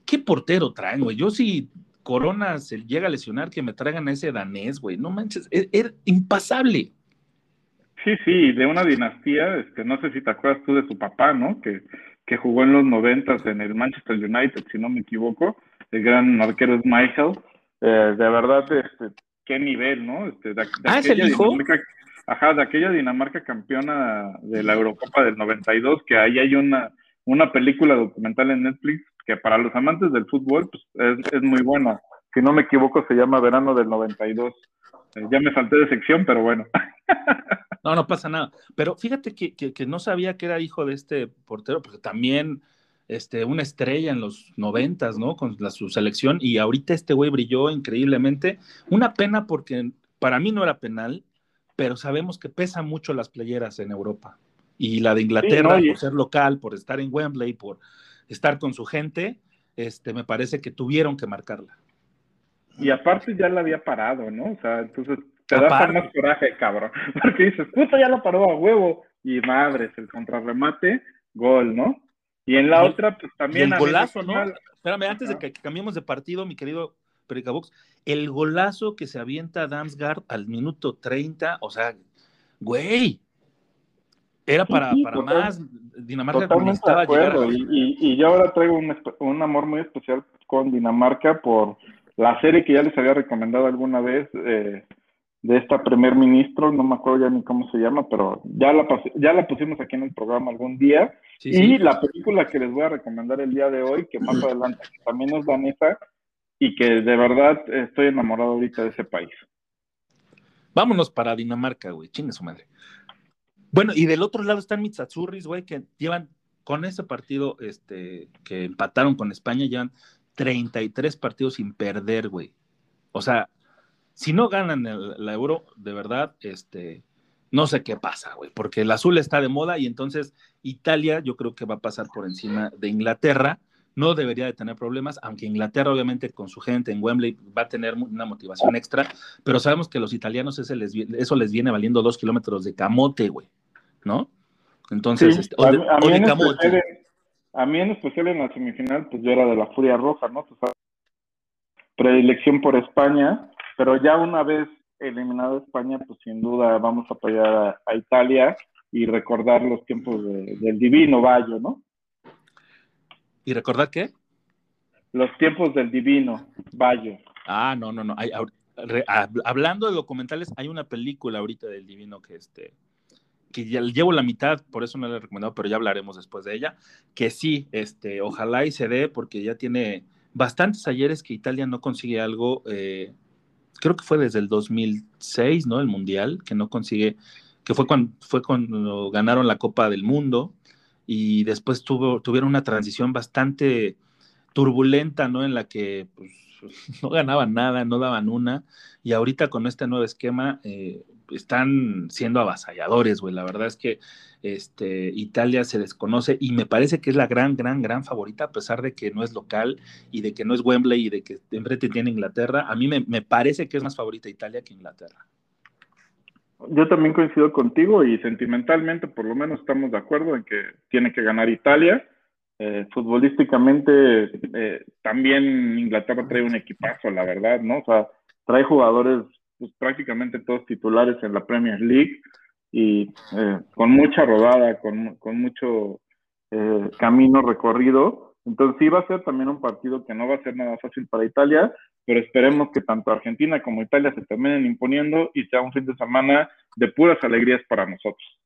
¿qué portero traen, güey? Yo si Corona se llega a lesionar, que me traigan a ese danés, güey. No manches, es, es, impasable. Sí, sí, de una dinastía, este, no sé si te acuerdas tú de su papá, ¿no? Que, que jugó en los noventas en el Manchester United, si no me equivoco, el gran arquero es Michael. Eh, de verdad, este, qué nivel, ¿no? Este, de, de ah, ¿es el hijo? Ajá, de aquella Dinamarca campeona de la Eurocopa del 92, que ahí hay una, una película documental en Netflix que para los amantes del fútbol pues, es, es, muy buena. Si no me equivoco, se llama Verano del 92. Eh, ya me salté de sección, pero bueno. no, no pasa nada. Pero fíjate que, que, que, no sabía que era hijo de este portero, porque también este, una estrella en los noventas, ¿no? Con la, su selección, y ahorita este güey brilló increíblemente. Una pena porque para mí no era penal, pero sabemos que pesan mucho las playeras en Europa. Y la de Inglaterra, sí, no, y... por ser local, por estar en Wembley, por estar con su gente, este, me parece que tuvieron que marcarla. Y aparte ya la había parado, ¿no? O sea, entonces te da más coraje, cabrón. Porque dices, puta, ya la paró a huevo. Y madres, el contrarremate, gol, ¿no? Y en la y, otra, pues también. el golazo, ¿no? Espérame, antes de que cambiemos de partido, mi querido Pericabox, el golazo que se avienta Damsgaard al minuto 30, o sea, güey, era para, sí, sí, para total, más. Dinamarca necesitaba llegar. A... Y, y, y, yo ahora traigo un, un, amor muy especial con Dinamarca por la serie que ya les había recomendado alguna vez eh, de esta primer ministro, no me acuerdo ya ni cómo se llama, pero ya la, ya la pusimos aquí en el programa algún día. Sí, y la película que les voy a recomendar el día de hoy, que más adelante que también es danesa y que de verdad estoy enamorado ahorita de ese país. Vámonos para Dinamarca, güey, chingue su madre. Bueno, y del otro lado están Mitsatsuris, güey, que llevan con ese partido este, que empataron con España, llevan 33 partidos sin perder, güey. O sea, si no ganan el, la euro, de verdad, este, no sé qué pasa, güey, porque el azul está de moda y entonces Italia yo creo que va a pasar por encima de Inglaterra. No debería de tener problemas, aunque Inglaterra obviamente con su gente en Wembley va a tener una motivación extra, pero sabemos que los italianos ese les, eso les viene valiendo dos kilómetros de camote, güey. ¿No? Entonces, sí, este, o de, a, a, o mí de especial, a, mí en especial en la semifinal, pues yo era de la Furia Roja, ¿no? Pues, predilección por España, pero ya una vez eliminado España, pues sin duda vamos a apoyar a, a Italia y recordar los tiempos de, del divino Bayo, ¿no? ¿Y recordar qué? Los tiempos del divino Bayo. Ah, no, no, no. Hay, re, hablando de documentales, hay una película ahorita del divino que este que ya llevo la mitad, por eso no la he recomendado, pero ya hablaremos después de ella, que sí, este, ojalá y se dé, porque ya tiene bastantes ayeres que Italia no consigue algo, eh, creo que fue desde el 2006, ¿no? El Mundial, que no consigue, que fue cuando, fue cuando ganaron la Copa del Mundo y después tuvo, tuvieron una transición bastante turbulenta, ¿no? En la que pues, no ganaban nada, no daban una, y ahorita con este nuevo esquema, eh, están siendo avasalladores, güey. La verdad es que este, Italia se desconoce y me parece que es la gran, gran, gran favorita, a pesar de que no es local y de que no es Wembley y de que enfrente tiene Inglaterra. A mí me, me parece que es más favorita Italia que Inglaterra. Yo también coincido contigo y sentimentalmente por lo menos estamos de acuerdo en que tiene que ganar Italia. Eh, futbolísticamente eh, también Inglaterra trae un equipazo, la verdad, ¿no? O sea, trae jugadores pues, prácticamente todos titulares en la Premier League y eh, con mucha rodada, con, con mucho eh, camino recorrido. Entonces sí va a ser también un partido que no va a ser nada fácil para Italia, pero esperemos que tanto Argentina como Italia se terminen imponiendo y sea un fin de semana de puras alegrías para nosotros.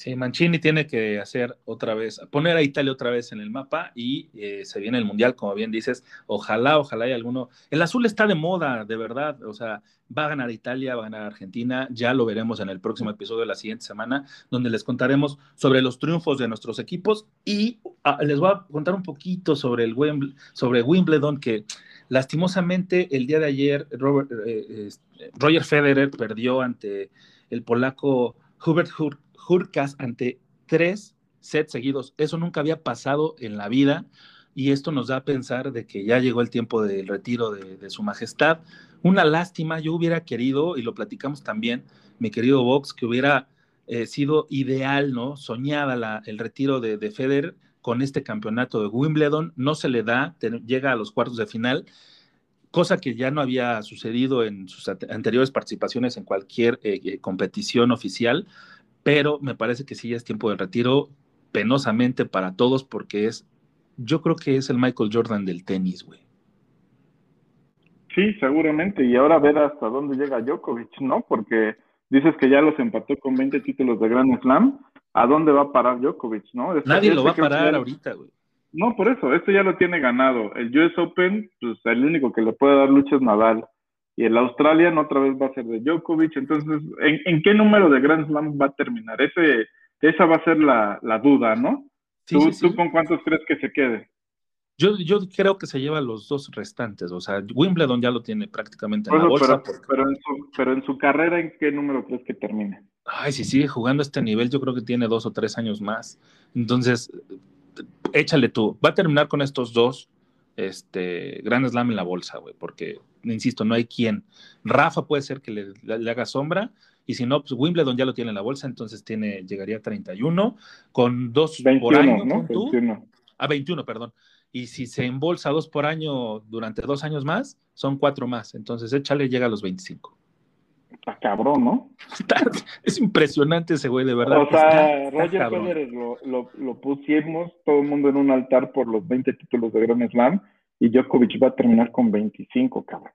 Sí, Mancini tiene que hacer otra vez, poner a Italia otra vez en el mapa y eh, se viene el Mundial, como bien dices, ojalá, ojalá hay alguno. El azul está de moda, de verdad, o sea, va a ganar Italia, va a ganar Argentina, ya lo veremos en el próximo episodio de la siguiente semana, donde les contaremos sobre los triunfos de nuestros equipos. Y ah, les voy a contar un poquito sobre, el sobre Wimbledon, que lastimosamente el día de ayer Robert, eh, eh, Roger Federer perdió ante el polaco Hubert Hur Hurkas ante tres sets seguidos. Eso nunca había pasado en la vida. y esto nos da a pensar de que ya llegó el tiempo del retiro de, su majestad. Una lástima, yo hubiera querido, y lo platicamos también, mi querido Vox, que hubiera eh, sido ideal, ¿no? Soñada el retiro de, de Federer con este campeonato de Wimbledon, no se le da, llega a los cuartos de final, cosa que ya no había sucedido en sus anteriores participaciones en cualquier eh, eh, competición oficial, pero me parece que sí ya es tiempo de retiro penosamente para todos porque es, yo creo que es el Michael Jordan del tenis, güey. Sí, seguramente, y ahora ver hasta dónde llega Djokovic, ¿no? Porque dices que ya los empató con 20 títulos de Grand Slam, ¿a dónde va a parar Djokovic, no? Nadie lo va a parar ahorita, güey. No, por eso, esto ya lo tiene ganado. El US Open, pues el único que le puede dar lucha es Nadal. Y el Australian otra vez va a ser de Djokovic. Entonces, ¿en, qué número de Grand Slam va a terminar? Ese, esa va a ser la, duda, ¿no? ¿Tú, ¿Tú con cuántos crees que se quede? Yo, yo creo que se lleva los dos restantes. O sea, Wimbledon ya lo tiene prácticamente en la bolsa. Pero, en su, pero en su carrera, ¿en qué número crees que termine? Ay, si sigue jugando a este nivel, yo creo que tiene dos o tres años más. Entonces, échale tú, va a terminar con estos dos este, Grand Slam en la bolsa, güey, porque, insisto, no hay quien. Rafa puede ser que le, haga sombra, y si no, pues Wimbledon ya lo tiene en la bolsa, entonces tiene, llegaría a 31, con dos por año. ¿no? A 21, perdón. Y si se embolsa dos por año durante dos años más, son cuatro más. Entonces, échale, llega a los 25 está cabrón, ¿no? es impresionante ese güey, de verdad. O sea, Roger Federer lo, lo, pusimos todo el mundo en un altar por los 20 títulos de Grand Slam y Djokovic va a terminar con 25, cabrón.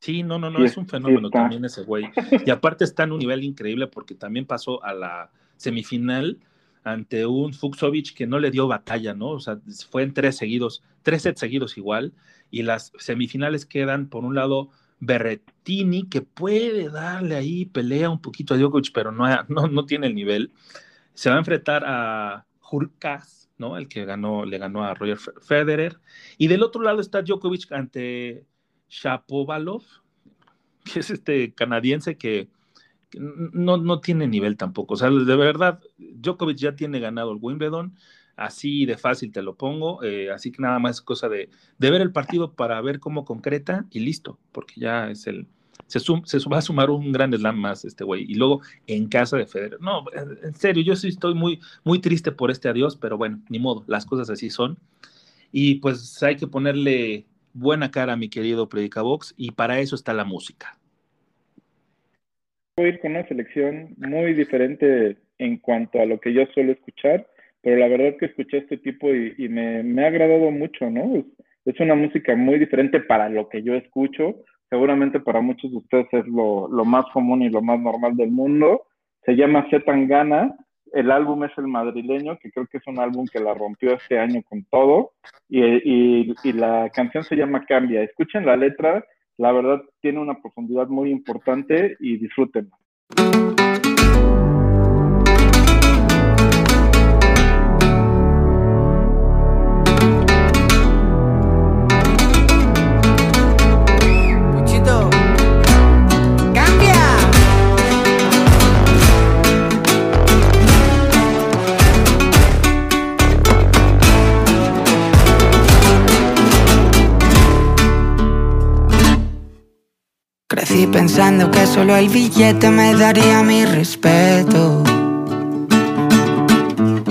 Sí, no, no, no, es un fenómeno también ese güey. Y aparte está en un nivel increíble porque también pasó a la semifinal ante un Fuxovic que no le dio batalla, ¿no? O sea, fue en tres seguidos, tres sets seguidos igual, y las semifinales quedan, por un lado, Berretini, que puede darle ahí pelea un poquito a Djokovic, pero no, no, tiene el nivel. Se va a enfrentar a Hurkacz, ¿no? El que ganó, le ganó a Roger Federer. Y del otro lado está Djokovic ante Shapovalov, que es este canadiense que, no, no tiene nivel tampoco. O sea, de verdad, Djokovic ya tiene ganado el Wimbledon así de fácil te lo pongo, eh, así que nada más es cosa de, ver el partido para ver cómo concreta y listo, porque ya es el, se, se va a sumar un gran slam más este güey, y luego en casa de Federer. No, en serio, yo sí estoy muy, muy triste por este adiós, pero bueno, ni modo, las cosas así son. Y pues hay que ponerle buena cara a mi querido Predicabox, y para eso está la música. Voy a ir con una selección muy diferente en cuanto a lo que yo suelo escuchar pero la verdad que escuché este tipo y, me, ha agradado mucho, ¿no? Es, una música muy diferente para lo que yo escucho, seguramente para muchos de ustedes es lo, más común y lo más normal del mundo. Se llama Zetangana, el álbum es el madrileño, que creo que es un álbum que la rompió este año con todo, y, y la canción se llama Cambia. Escuchen la letra, la verdad tiene una profundidad muy importante y disfrútenla. Pensando que solo el billete me daría mi respeto.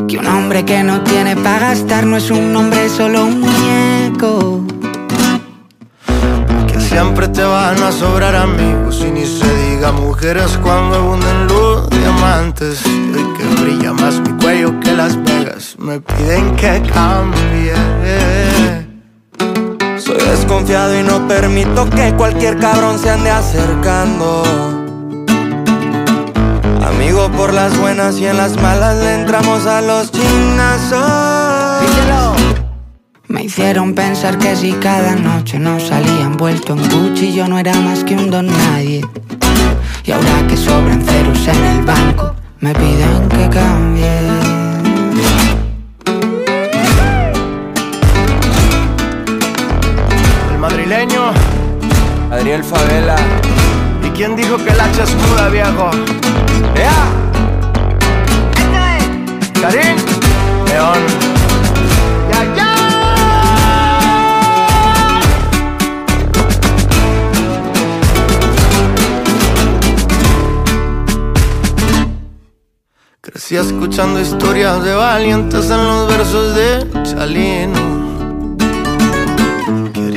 Que un hombre que no tiene para gastar no es un hombre, solo un muñeco. Que siempre te van a sobrar amigos y ni se diga mujeres cuando abunden los diamantes. El que brilla más mi cuello que Las Vegas me piden que cambie. Soy desconfiado y no permito que cualquier cabrón se ande acercando. Amigo por las buenas y en las malas le entramos a los chinazos. Me hicieron pensar que si cada noche nos salía envuelto en Gucci yo no era más que un don nadie. Y ahora que sobran ceros en el banco, me piden que cambie. Adriel Favela. ¿Y quién dijo que el hacha es muda, viejo? ¡Ya! Karim, León. ¡Ya, ya! Crecí escuchando historias de valientes en los versos de Chalino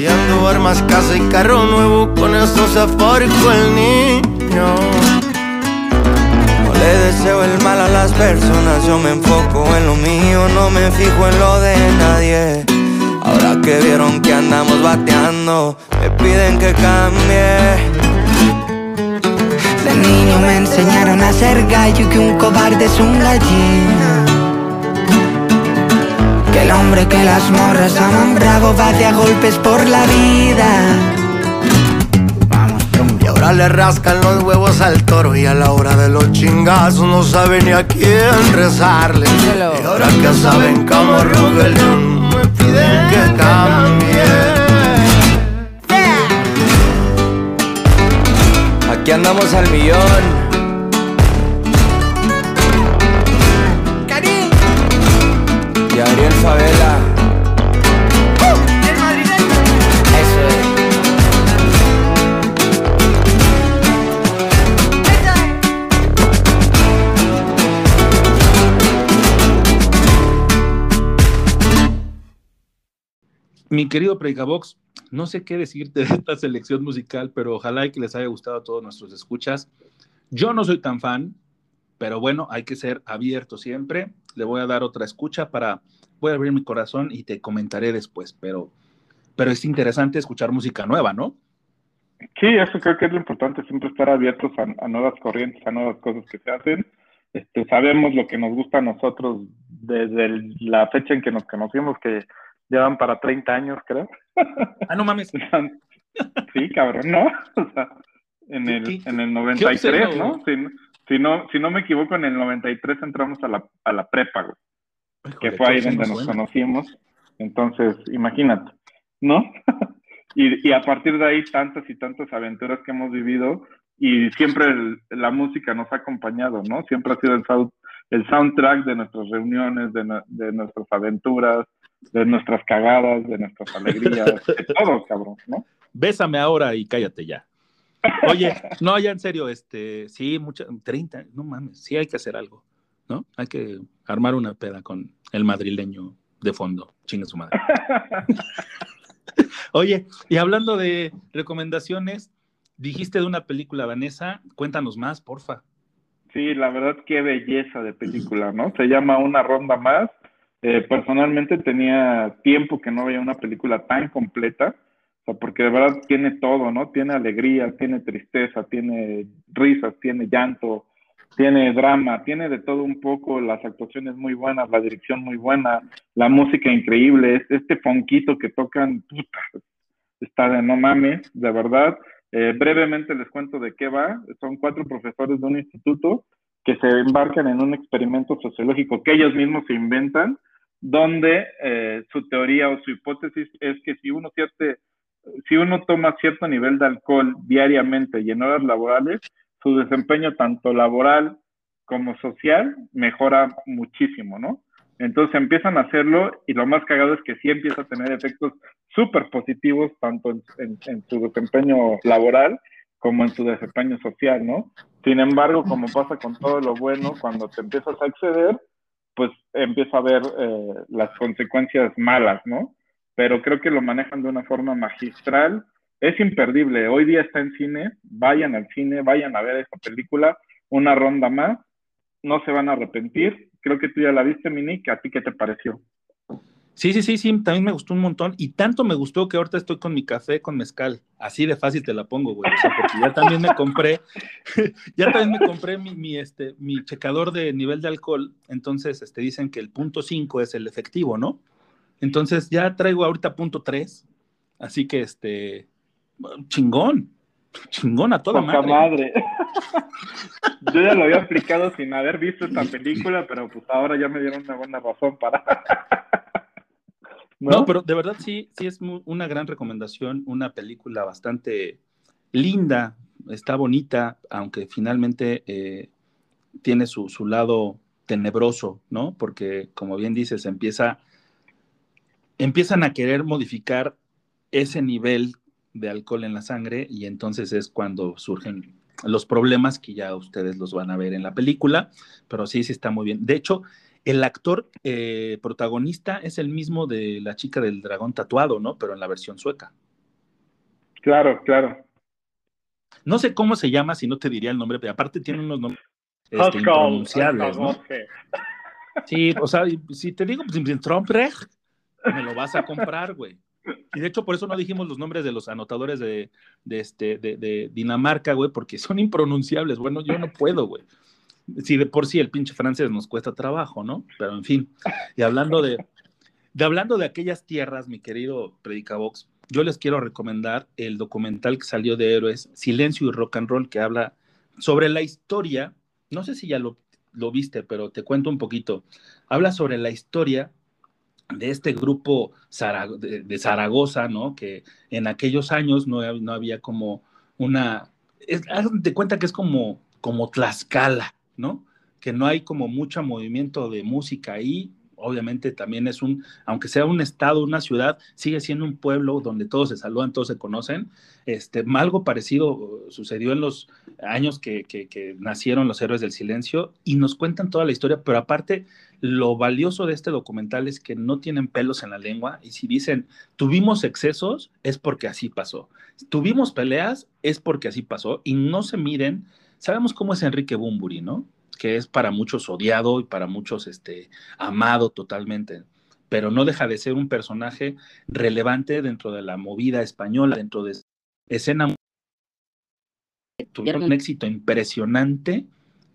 Ver más casa y carro nuevo, con eso se forjó el niño. No le deseo el mal a las personas, yo me enfoco en lo mío, no me fijo en lo de nadie. Ahora que vieron que andamos bateando, me piden que cambie. De niño me enseñaron a ser gallo que un cobarde es un gallina. Que el hombre que las morras aman bravo va de a golpes por la vida. Vamos, Y ahora le rascan los huevos al toro y a la hora de los chingazos no sabe ni a quién rezarle. Y ahora que saben cómo ruge el león, me piden que cambie. Aquí andamos al millón. Mi querido Preicabox, no sé qué decirte de esta selección musical, pero ojalá y que les haya gustado a todos nuestros escuchas. Yo no soy tan fan, pero bueno, hay que ser abierto siempre. Le voy a dar otra escucha para, voy a abrir mi corazón y te comentaré después, pero, pero es interesante escuchar música nueva, ¿no? Sí, eso creo que es lo importante, siempre estar abiertos a, a nuevas corrientes, a nuevas cosas que se hacen. Este, sabemos lo que nos gusta a nosotros desde el- la fecha en que nos conocimos, que llevan para 30 años, creo. Ah, no mames. sí, cabrón, ¿no? O sea, en ¿Qué- el, qué- en el qué 93, obsceno, ¿no? Si, si no, si no me equivoco, en el 93 entramos a la, a la prepa, güey, que fue ahí donde nos conocimos. Entonces, imagínate, ¿no? y, y a partir de ahí, tantas y tantas aventuras que hemos vivido y siempre el- la música nos ha acompañado, ¿no? Siempre ha sido el, sound- el soundtrack de nuestras reuniones, de, de nuestras aventuras, de nuestras cagadas, de nuestras alegrías, de todo, cabrón, ¿no? Bésame ahora y cállate ya. Oye, no, ya en serio, este, sí, mucha, 30, no mames, sí hay que hacer algo, ¿no? Hay que armar una peda con el madrileño de fondo, chinga su madre. Oye, y hablando de recomendaciones, dijiste de una película, Vanessa, cuéntanos más, porfa. Sí, la verdad, qué belleza de película, ¿no? Se llama Una Ronda Más. Eh, personalmente tenía tiempo que no veía una película tan completa, o sea, porque de verdad tiene todo, ¿no? Tiene alegría, tiene tristeza, tiene risas, tiene llanto, tiene drama, tiene de todo un poco, las actuaciones muy buenas, la dirección muy buena, la música increíble, es- este fonquito que tocan, puta, está de no mames, de verdad. Eh, brevemente les cuento de qué va. Son cuatro profesores de un instituto que se embarcan en un experimento sociológico que ellos mismos se inventan, donde eh, su teoría o su hipótesis es que si uno, cierte, si uno toma cierto nivel de alcohol diariamente y en horas laborales, su desempeño tanto laboral como social mejora muchísimo, ¿no? Entonces empiezan a hacerlo y lo más cagado es que sí empieza a tener efectos súper positivos tanto en, su desempeño laboral como en su desempeño social, ¿no? Sin embargo, como pasa con todo lo bueno, cuando te empiezas a exceder, pues empieza a ver eh, las consecuencias malas, ¿no? Pero creo que lo manejan de una forma magistral. Es imperdible. Hoy día está en cine. Vayan al cine, vayan a ver esta película. Una ronda más. No se van a arrepentir. Creo que tú ya la viste, Minique. ¿A ti qué te pareció? Sí, sí, sí, sí, también me gustó un montón y tanto me gustó que ahorita estoy con mi café con mezcal. Así de fácil te la pongo, güey. Porque ya también me compré, ya también me compré mi, mi, este, mi checador de nivel de alcohol. Entonces, este, dicen que el punto 5 es el efectivo, ¿no? Entonces ya traigo ahorita punto 3. Así que, este, chingón, chingón a toda madre. madre. Yo ya lo había aplicado sin haber visto esta película, pero pues ahora ya me dieron una buena razón para. No, pero de verdad sí, sí es una gran recomendación, una película bastante linda, está bonita, aunque finalmente eh, tiene su, su lado tenebroso, ¿no? Porque, como bien dices, empieza, empiezan a querer modificar ese nivel de alcohol en la sangre y entonces es cuando surgen los problemas que ya ustedes los van a ver en la película, pero sí, sí está muy bien. De hecho, el actor eh, protagonista es el mismo de la chica del dragón tatuado, ¿no? Pero en la versión sueca. Claro, claro. No sé cómo se llama, si no te diría el nombre, pero aparte tiene unos nombres este, impronunciables, ¿no? Sí, o sea, si te digo, pues, Trump, me lo vas a comprar, güey. Y de hecho, por eso no dijimos los nombres de los anotadores de, este, de, Dinamarca, güey, porque son impronunciables. Bueno, yo no puedo, güey. Si de por sí el pinche francés nos cuesta trabajo, ¿no? Pero en fin. Y hablando de, de hablando de aquellas tierras, mi querido Predicabox, yo les quiero recomendar el documental que salió de Héroes, Silencio y Rock and Roll, que habla sobre la historia. No sé si ya lo, lo viste, pero te cuento un poquito. Habla sobre la historia de este grupo de, Zaragoza, ¿no? Que en aquellos años no, no había como una, es, de cuenta que es como, como Tlaxcala, ¿no? Que no hay como mucho movimiento de música ahí, obviamente también es un, aunque sea un estado, una ciudad, sigue siendo un pueblo donde todos se saludan, todos se conocen. Este, algo parecido sucedió en los años que, que, nacieron los héroes del silencio y nos cuentan toda la historia, pero aparte lo valioso de este documental es que no tienen pelos en la lengua y si dicen tuvimos excesos es porque así pasó, tuvimos peleas es porque así pasó y no se miren, sabemos cómo es Enrique Bumburi, ¿no? que es para muchos odiado y para muchos este, amado totalmente, pero no deja de ser un personaje relevante dentro de la movida española, dentro de escena. Tuvieron un éxito impresionante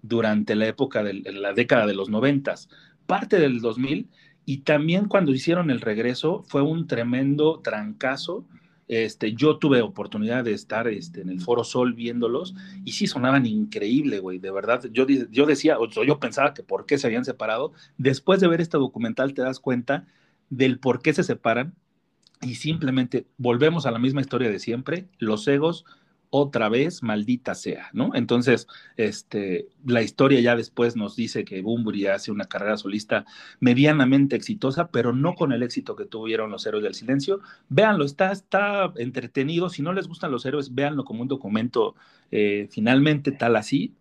durante la época de la década de los noventas, parte del 2000, y también cuando hicieron el regreso fue un tremendo trancazo este, yo tuve oportunidad de estar este, en el Foro Sol viéndolos y sí sonaban increíble, güey, de verdad. Yo, yo decía, o yo pensaba que por qué se habían separado. Después de ver este documental te das cuenta del por qué se separan y simplemente volvemos a la misma historia de siempre. Los egos otra vez, maldita sea, ¿no? Entonces, este, la historia ya después nos dice que Bumburi hace una carrera solista medianamente exitosa, pero no con el éxito que tuvieron los héroes del silencio. Véanlo, está, está entretenido. Si no les gustan los héroes, véanlo como un documento eh, finalmente tal así,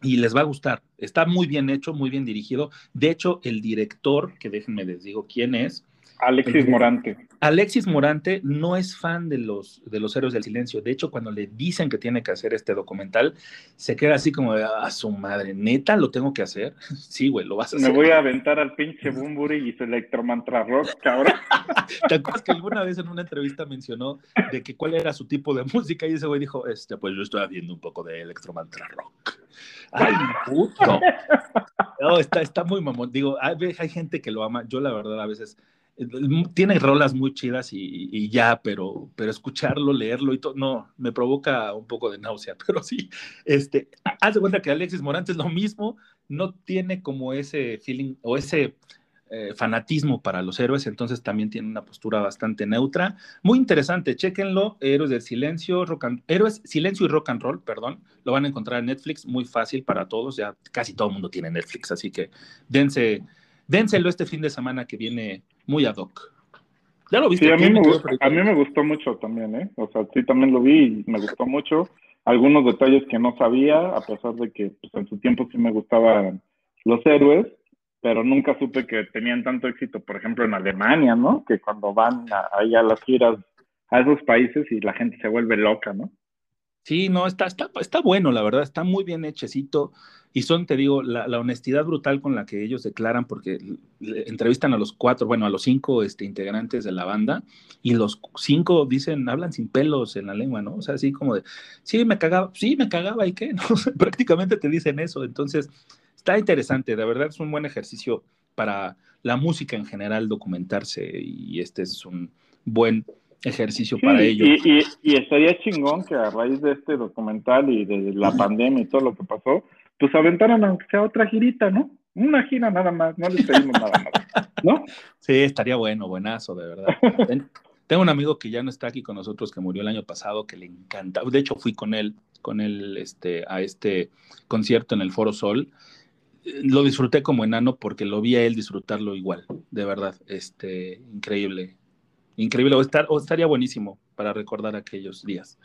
y les va a gustar. Está muy bien hecho, muy bien dirigido. De hecho, el director, que déjenme les digo quién es, Alexis Morante. Alexis Morante no es fan de los, de los héroes del silencio. De hecho, cuando le dicen que tiene que hacer este documental, se queda así como de, ah, su madre, neta, lo tengo que hacer. sí, güey, lo vas a hacer. Me voy a aventar al pinche Bumburi y su electromantra rock, cabrón. ¿Te acuerdas que alguna vez en una entrevista mencionó de que cuál era su tipo de música? Y ese güey dijo, este, pues yo estoy haciendo un poco de electromantra rock. Ay, puto. No, está, está muy mamón. Digo, hay, hay gente que lo ama. Yo, la verdad, a veces tiene rolas muy chidas y, ya, pero, pero escucharlo, leerlo y todo, no, me provoca un poco de náusea, pero sí, este, haz de cuenta que Alexis Morante es lo mismo, no tiene como ese feeling o ese eh, fanatismo para los héroes, entonces también tiene una postura bastante neutra, muy interesante, chéquenlo, Héroes del Silencio, rock Héroes, Silencio y Rock and Roll, perdón, lo van a encontrar en Netflix, muy fácil para todos, ya casi todo el mundo tiene Netflix, así que dense dénselo este fin de semana que viene muy ad hoc. ¿Ya lo viste? Sí, a mí, me, a mí me gustó mucho también, ¿eh? O sea, sí, también lo vi y me gustó mucho. Algunos detalles que no sabía, a pesar de que pues, en su tiempo sí me gustaban los héroes, pero nunca supe que tenían tanto éxito, por ejemplo, en Alemania, ¿no? Que cuando van ahí a las giras a esos países y la gente se vuelve loca, ¿no? Sí, no, está, está, está bueno, la verdad, está muy bien hechecito. Y son, te digo, la, honestidad brutal con la que ellos declaran, porque entrevistan a los cuatro, bueno, a los cinco este, integrantes de la banda, y los cinco dicen, hablan sin pelos en la lengua, ¿no? O sea, así como de, sí, me cagaba, sí, me cagaba, ¿y qué? ¿No? Prácticamente te dicen eso. Entonces, está interesante, de verdad es un buen ejercicio para la música en general documentarse, y este es un buen ejercicio para ellos. Y, y, estaría chingón que a raíz de este documental y de la pandemia y todo lo que pasó, pues aventaran aunque sea otra girita, ¿no? Una gira nada más, no les pedimos nada más, ¿no? Sí, estaría bueno, buenazo, de verdad. Tengo un amigo que ya no está aquí con nosotros, que murió el año pasado, que le encanta. De hecho, fui con él, con él este, a este concierto en el Foro Sol. Lo disfruté como enano porque lo vi a él disfrutarlo igual, de verdad. Este, increíble, increíble. O, estar, o estaría buenísimo para recordar aquellos días.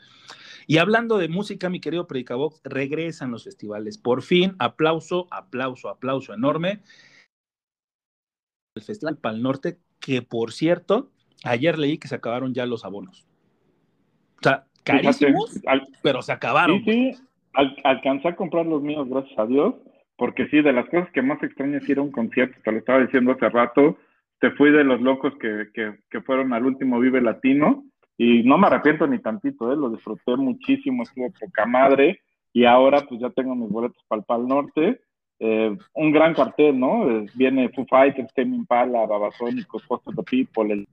Y hablando de música, mi querido Predicabox, regresan los festivales. Por fin, aplauso, aplauso, aplauso enorme. El Festival Pal Norte, que por cierto, ayer leí que se acabaron ya los abonos. O sea, carísimos, pero se acabaron. Sí, sí, alcancé a comprar los míos, gracias a Dios, porque sí, de las cosas que más extrañas ir a un concierto, te lo estaba diciendo hace rato, te fui de los locos que, que, que fueron al último Vive Latino y no me arrepiento ni tantito, ¿eh? lo disfruté muchísimo, estuvo poca madre y ahora pues ya tengo mis boletos para el Pal Norte. Eh, un gran cartel, ¿no? Eh, viene Foo Fighters, Tame Impala, Babasónicos, Foster the People, el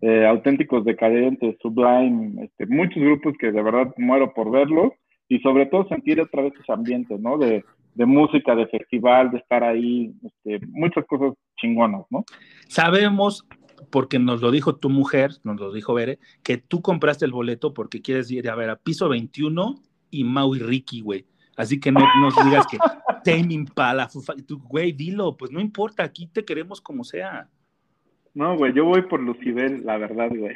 eh, Auténticos Decadentes, Sublime, este, muchos grupos que de verdad muero por verlos y sobre todo sentir otra vez ese ambiente, ¿no? De, de música, de festival, de estar ahí, este, muchas cosas chingonas, ¿no? Sabemos porque nos lo dijo tu mujer, nos lo dijo Bere, que tú compraste el boleto porque quieres ir a ver a piso 21 y Maui Ricky, güey. Así que no nos digas que Tame Impala, tú, güey, dilo, pues no importa, aquí te queremos como sea. No, güey, yo voy por Lucibel, la verdad, güey.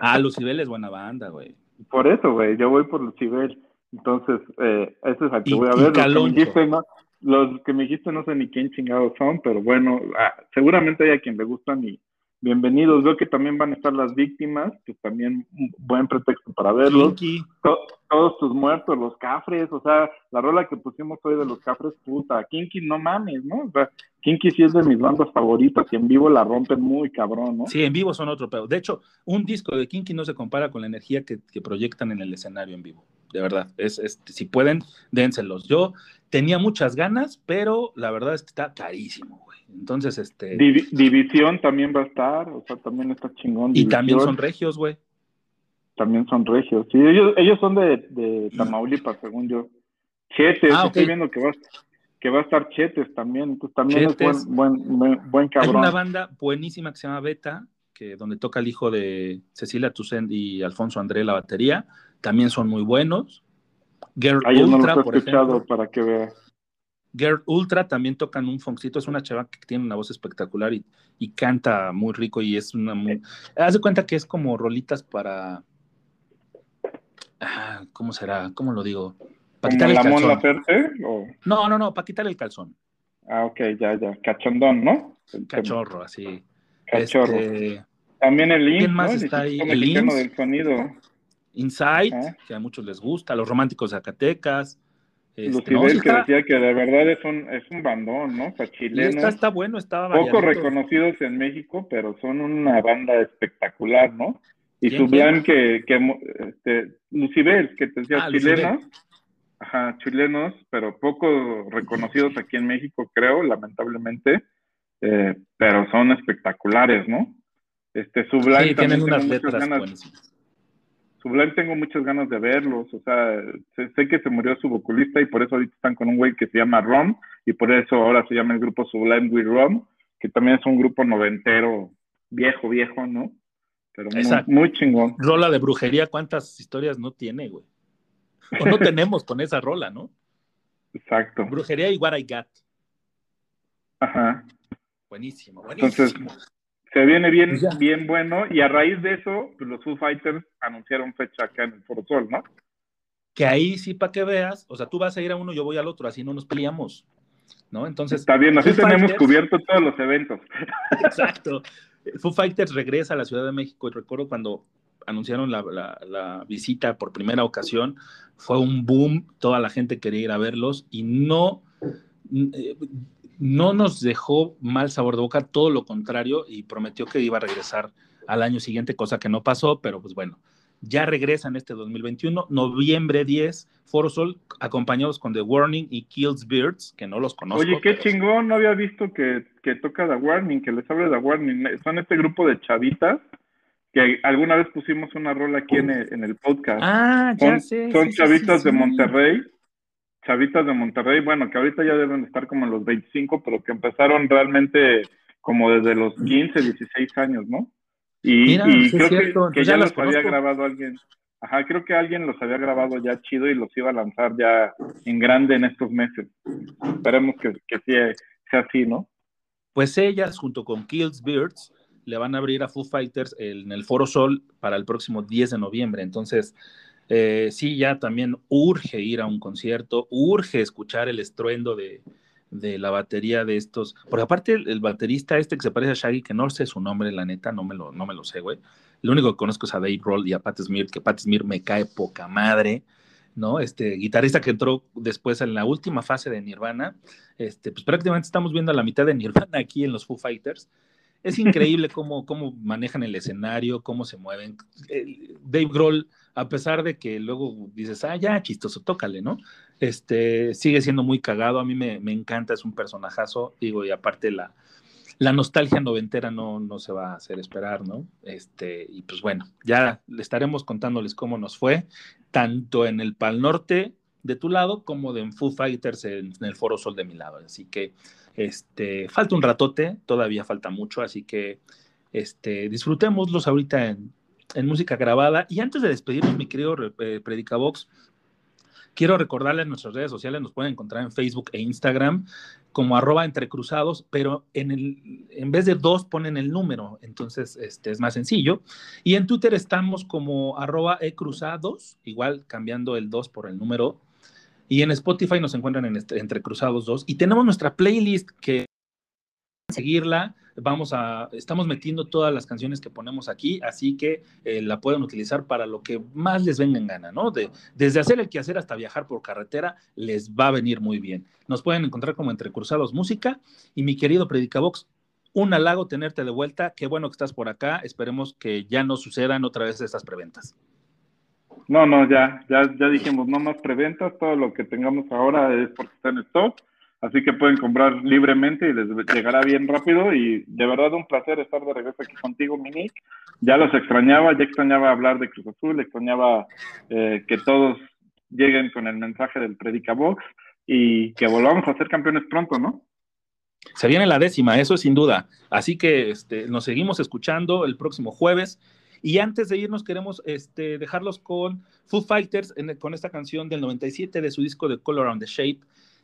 Ah, Lucibel es buena banda, güey. Por eso, güey, yo voy por Lucibel. Entonces, eh, eso es a que voy a ver. Los que, me dijiste, no, los que me dijiste no sé ni quién chingados son, pero bueno, ah, seguramente hay a quien le gustan y, bienvenidos. Veo que también van a estar las víctimas, que también un buen pretexto para verlos. Todos tus muertos, los cafres, o sea, la rola que pusimos hoy de los cafres, puta, Kinky, no mames, ¿no? O sea, Kinky sí es de mis bandas favoritas y en vivo la rompen muy cabrón, ¿no? Sí, en vivo son otro pedo. De hecho, un disco de Kinky no se compara con la energía que, proyectan en el escenario en vivo. De verdad, es, es, si pueden, dénselos. Yo tenía muchas ganas, pero la verdad es que está carísimo, güey. Entonces, este. División también va a estar, o sea, también está chingón. Y también son regios, güey. También son regios. Sí, ellos, ellos son de, de Tamaulipas, según yo. Chetes, ah, estoy viendo que va, que va a estar Chetes también. Entonces también es buen, buen, buen, cabrón. Hay una banda buenísima que se llama Beta, que donde toca el hijo de Cecilia Toussaint y Alfonso André la batería. También son muy buenos. Girl Ultra, no por ejemplo. para que veas. Girl Ultra también tocan un foncito, es una chava que tiene una voz espectacular y, y canta muy rico y es una muy... Haz de cuenta que es como rolitas para... Ah, ¿Cómo será? ¿Cómo lo digo? Para quitarle el calzón. No, no, no, para quitarle el calzón. Ah, ok, ya, ya. Cachondón, ¿no? Cachorro, así. Cachorro. Este, también el ¿Quién más está ahí? El del sonido. Insight, que a muchos les gusta, los románticos Zacatecas, este, que decía que de verdad es un, es un bandón, ¿no? O sea, chilenos. Está, bueno, estaba Poco reconocidos en México, pero son una banda espectacular, ¿no? Y Sublime que, que este, Lucibel, que te decía ah, chilenos, ajá, chilenos, pero poco reconocidos aquí en México, creo, lamentablemente, eh, pero son espectaculares, ¿no? Este Sublime sí, tienen unas letras buenísimas. Sublime tengo muchas ganas de verlos, o sea, sé, que se murió su vocalista y por eso ahorita están con un güey que se llama Rom y por eso ahora se llama el grupo Sublime with Rom, que también es un grupo noventero, viejo, viejo, ¿no? Pero muy, chingón. Rola de brujería, ¿cuántas historias no tiene, güey? O no tenemos con esa rola, ¿no? Exacto. Brujería y What I Got. Ajá. Buenísimo, buenísimo se viene bien, bien bueno, y a raíz de eso, pues los Foo Fighters anunciaron fecha acá en el Foro Sol, ¿no? Que ahí sí, para que veas, o sea, tú vas a ir a uno, yo voy al otro, así no nos peleamos, ¿no? Entonces. Está bien, así tenemos cubierto todos los eventos. Exacto. Foo Fighters regresa a la Ciudad de México, y recuerdo cuando anunciaron la, la, visita por primera ocasión, fue un boom, toda la gente quería ir a verlos, y no. Eh, no nos dejó mal sabor de boca, todo lo contrario, y prometió que iba a regresar al año siguiente, cosa que no pasó, pero pues bueno, ya regresa en este 2021, noviembre 10, Foro Sol, acompañados con The Warning y Kills Beards, que no los conozco. Oye, qué chingón, no había visto que, que toca The Warning, que les hable The Warning. Son este grupo de chavitas que alguna vez pusimos una rola aquí en el, en el podcast. Ah, ya sé. Son chavitas de Monterrey chavitas de Monterrey, bueno, que ahorita ya deben estar como en los 25, pero que empezaron realmente como desde los 15, 16 años, ¿no? Y, creo que, ya, los, había grabado alguien. Ajá, creo que alguien los había grabado ya chido y los iba a lanzar ya en grande en estos meses. Esperemos que, que sea, sea así, ¿no? Pues ellas, junto con Kills Beards, le van a abrir a Foo Fighters en el Foro Sol para el próximo 10 de noviembre. Entonces, Eh, sí, ya también urge ir a un concierto, urge escuchar el estruendo de, la batería de estos. Porque aparte, el, baterista este que se parece a Shaggy, que no sé su nombre, la neta, no me lo, no me lo sé, güey. Lo único que conozco es a Dave Roll y a Pat Smear, que Pat Smear me cae poca madre. ¿no? Este guitarrista que entró después en la última fase de Nirvana, este, pues prácticamente estamos viendo a la mitad de Nirvana aquí en los Foo Fighters. Es increíble cómo, cómo manejan el escenario, cómo se mueven. Dave Grohl, a pesar de que luego dices, ah, ya, chistoso, tócale, ¿no? Este, sigue siendo muy cagado, a mí me, me encanta, es un personajazo, digo, y aparte la, la nostalgia noventera no, no se va a hacer esperar, ¿no? Este, y pues bueno, ya estaremos contándoles cómo nos fue, tanto en el Pal Norte de tu lado como de en Foo Fighters en, el Foro Sol de mi lado. Así que este, falta un ratote, todavía falta mucho, así que este, disfrutémoslos ahorita en, en música grabada. Y antes de despedirnos, mi querido eh, Predicabox, Quiero recordarles nuestras redes sociales, nos pueden encontrar en Facebook e Instagram como arroba entrecruzados, pero en, el, en vez de dos ponen el número, entonces este, es más sencillo. Y en Twitter estamos como arroba ecruzados, igual cambiando el 2 por el número. Y en Spotify nos encuentran en este, Entre Cruzados 2. Y tenemos nuestra playlist que seguirla. Vamos a, estamos metiendo todas las canciones que ponemos aquí, así que eh, la pueden utilizar para lo que más les venga en gana, ¿no? De, desde hacer el quehacer hasta viajar por carretera, les va a venir muy bien. Nos pueden encontrar como Entre Cruzados Música y mi querido Predicabox, un halago tenerte de vuelta. Qué bueno que estás por acá. Esperemos que ya no sucedan otra vez estas preventas. No, no, ya, ya, ya dijimos, no más preventas. Todo lo que tengamos ahora es porque está en stock Así que pueden comprar libremente y les llegará bien rápido. Y de verdad un placer estar de regreso aquí contigo, Minic. Ya los extrañaba, ya extrañaba hablar de Cruz Azul, extrañaba eh, que todos lleguen con el mensaje del Predicabox y que volvamos a ser campeones pronto, ¿no? Se viene la décima, eso sin duda. Así que este, nos seguimos escuchando el próximo jueves. Y antes de irnos, queremos este, dejarlos con Foo Fighters con esta canción del 97 de su disco de Color on the Shape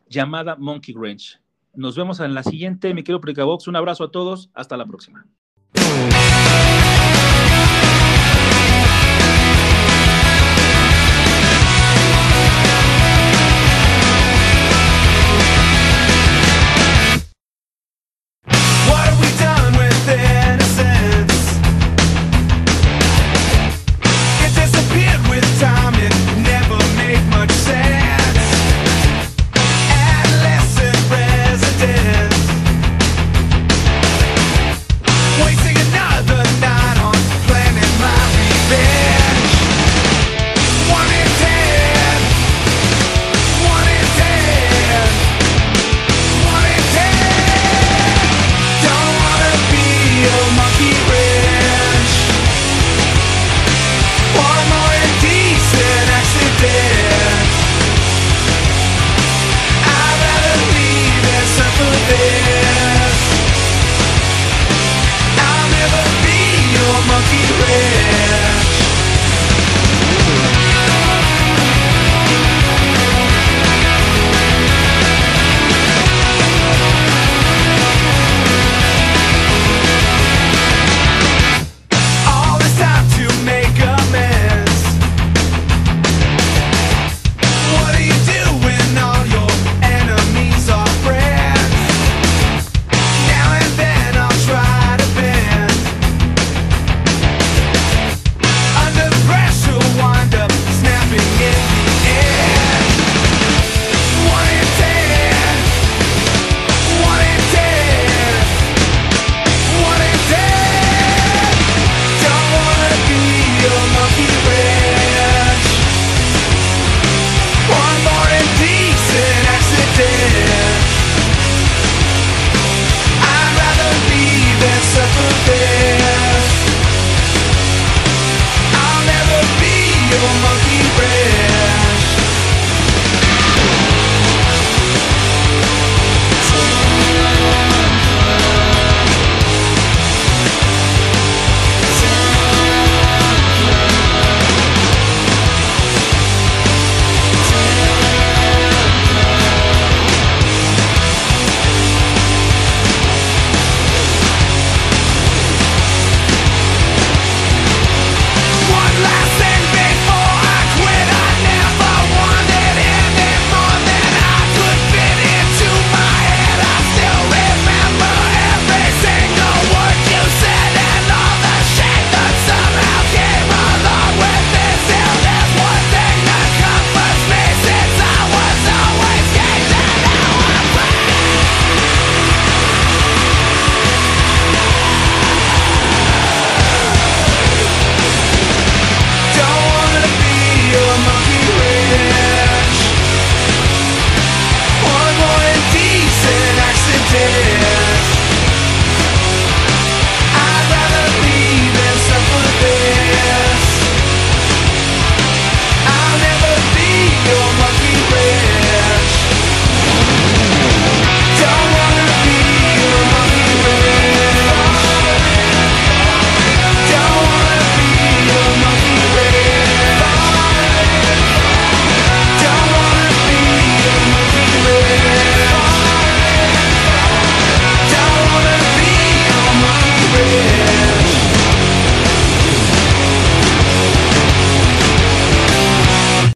llamada Monkey Ranch. Nos vemos en la siguiente, mi querido Pricabox. Un abrazo a todos. Hasta la próxima.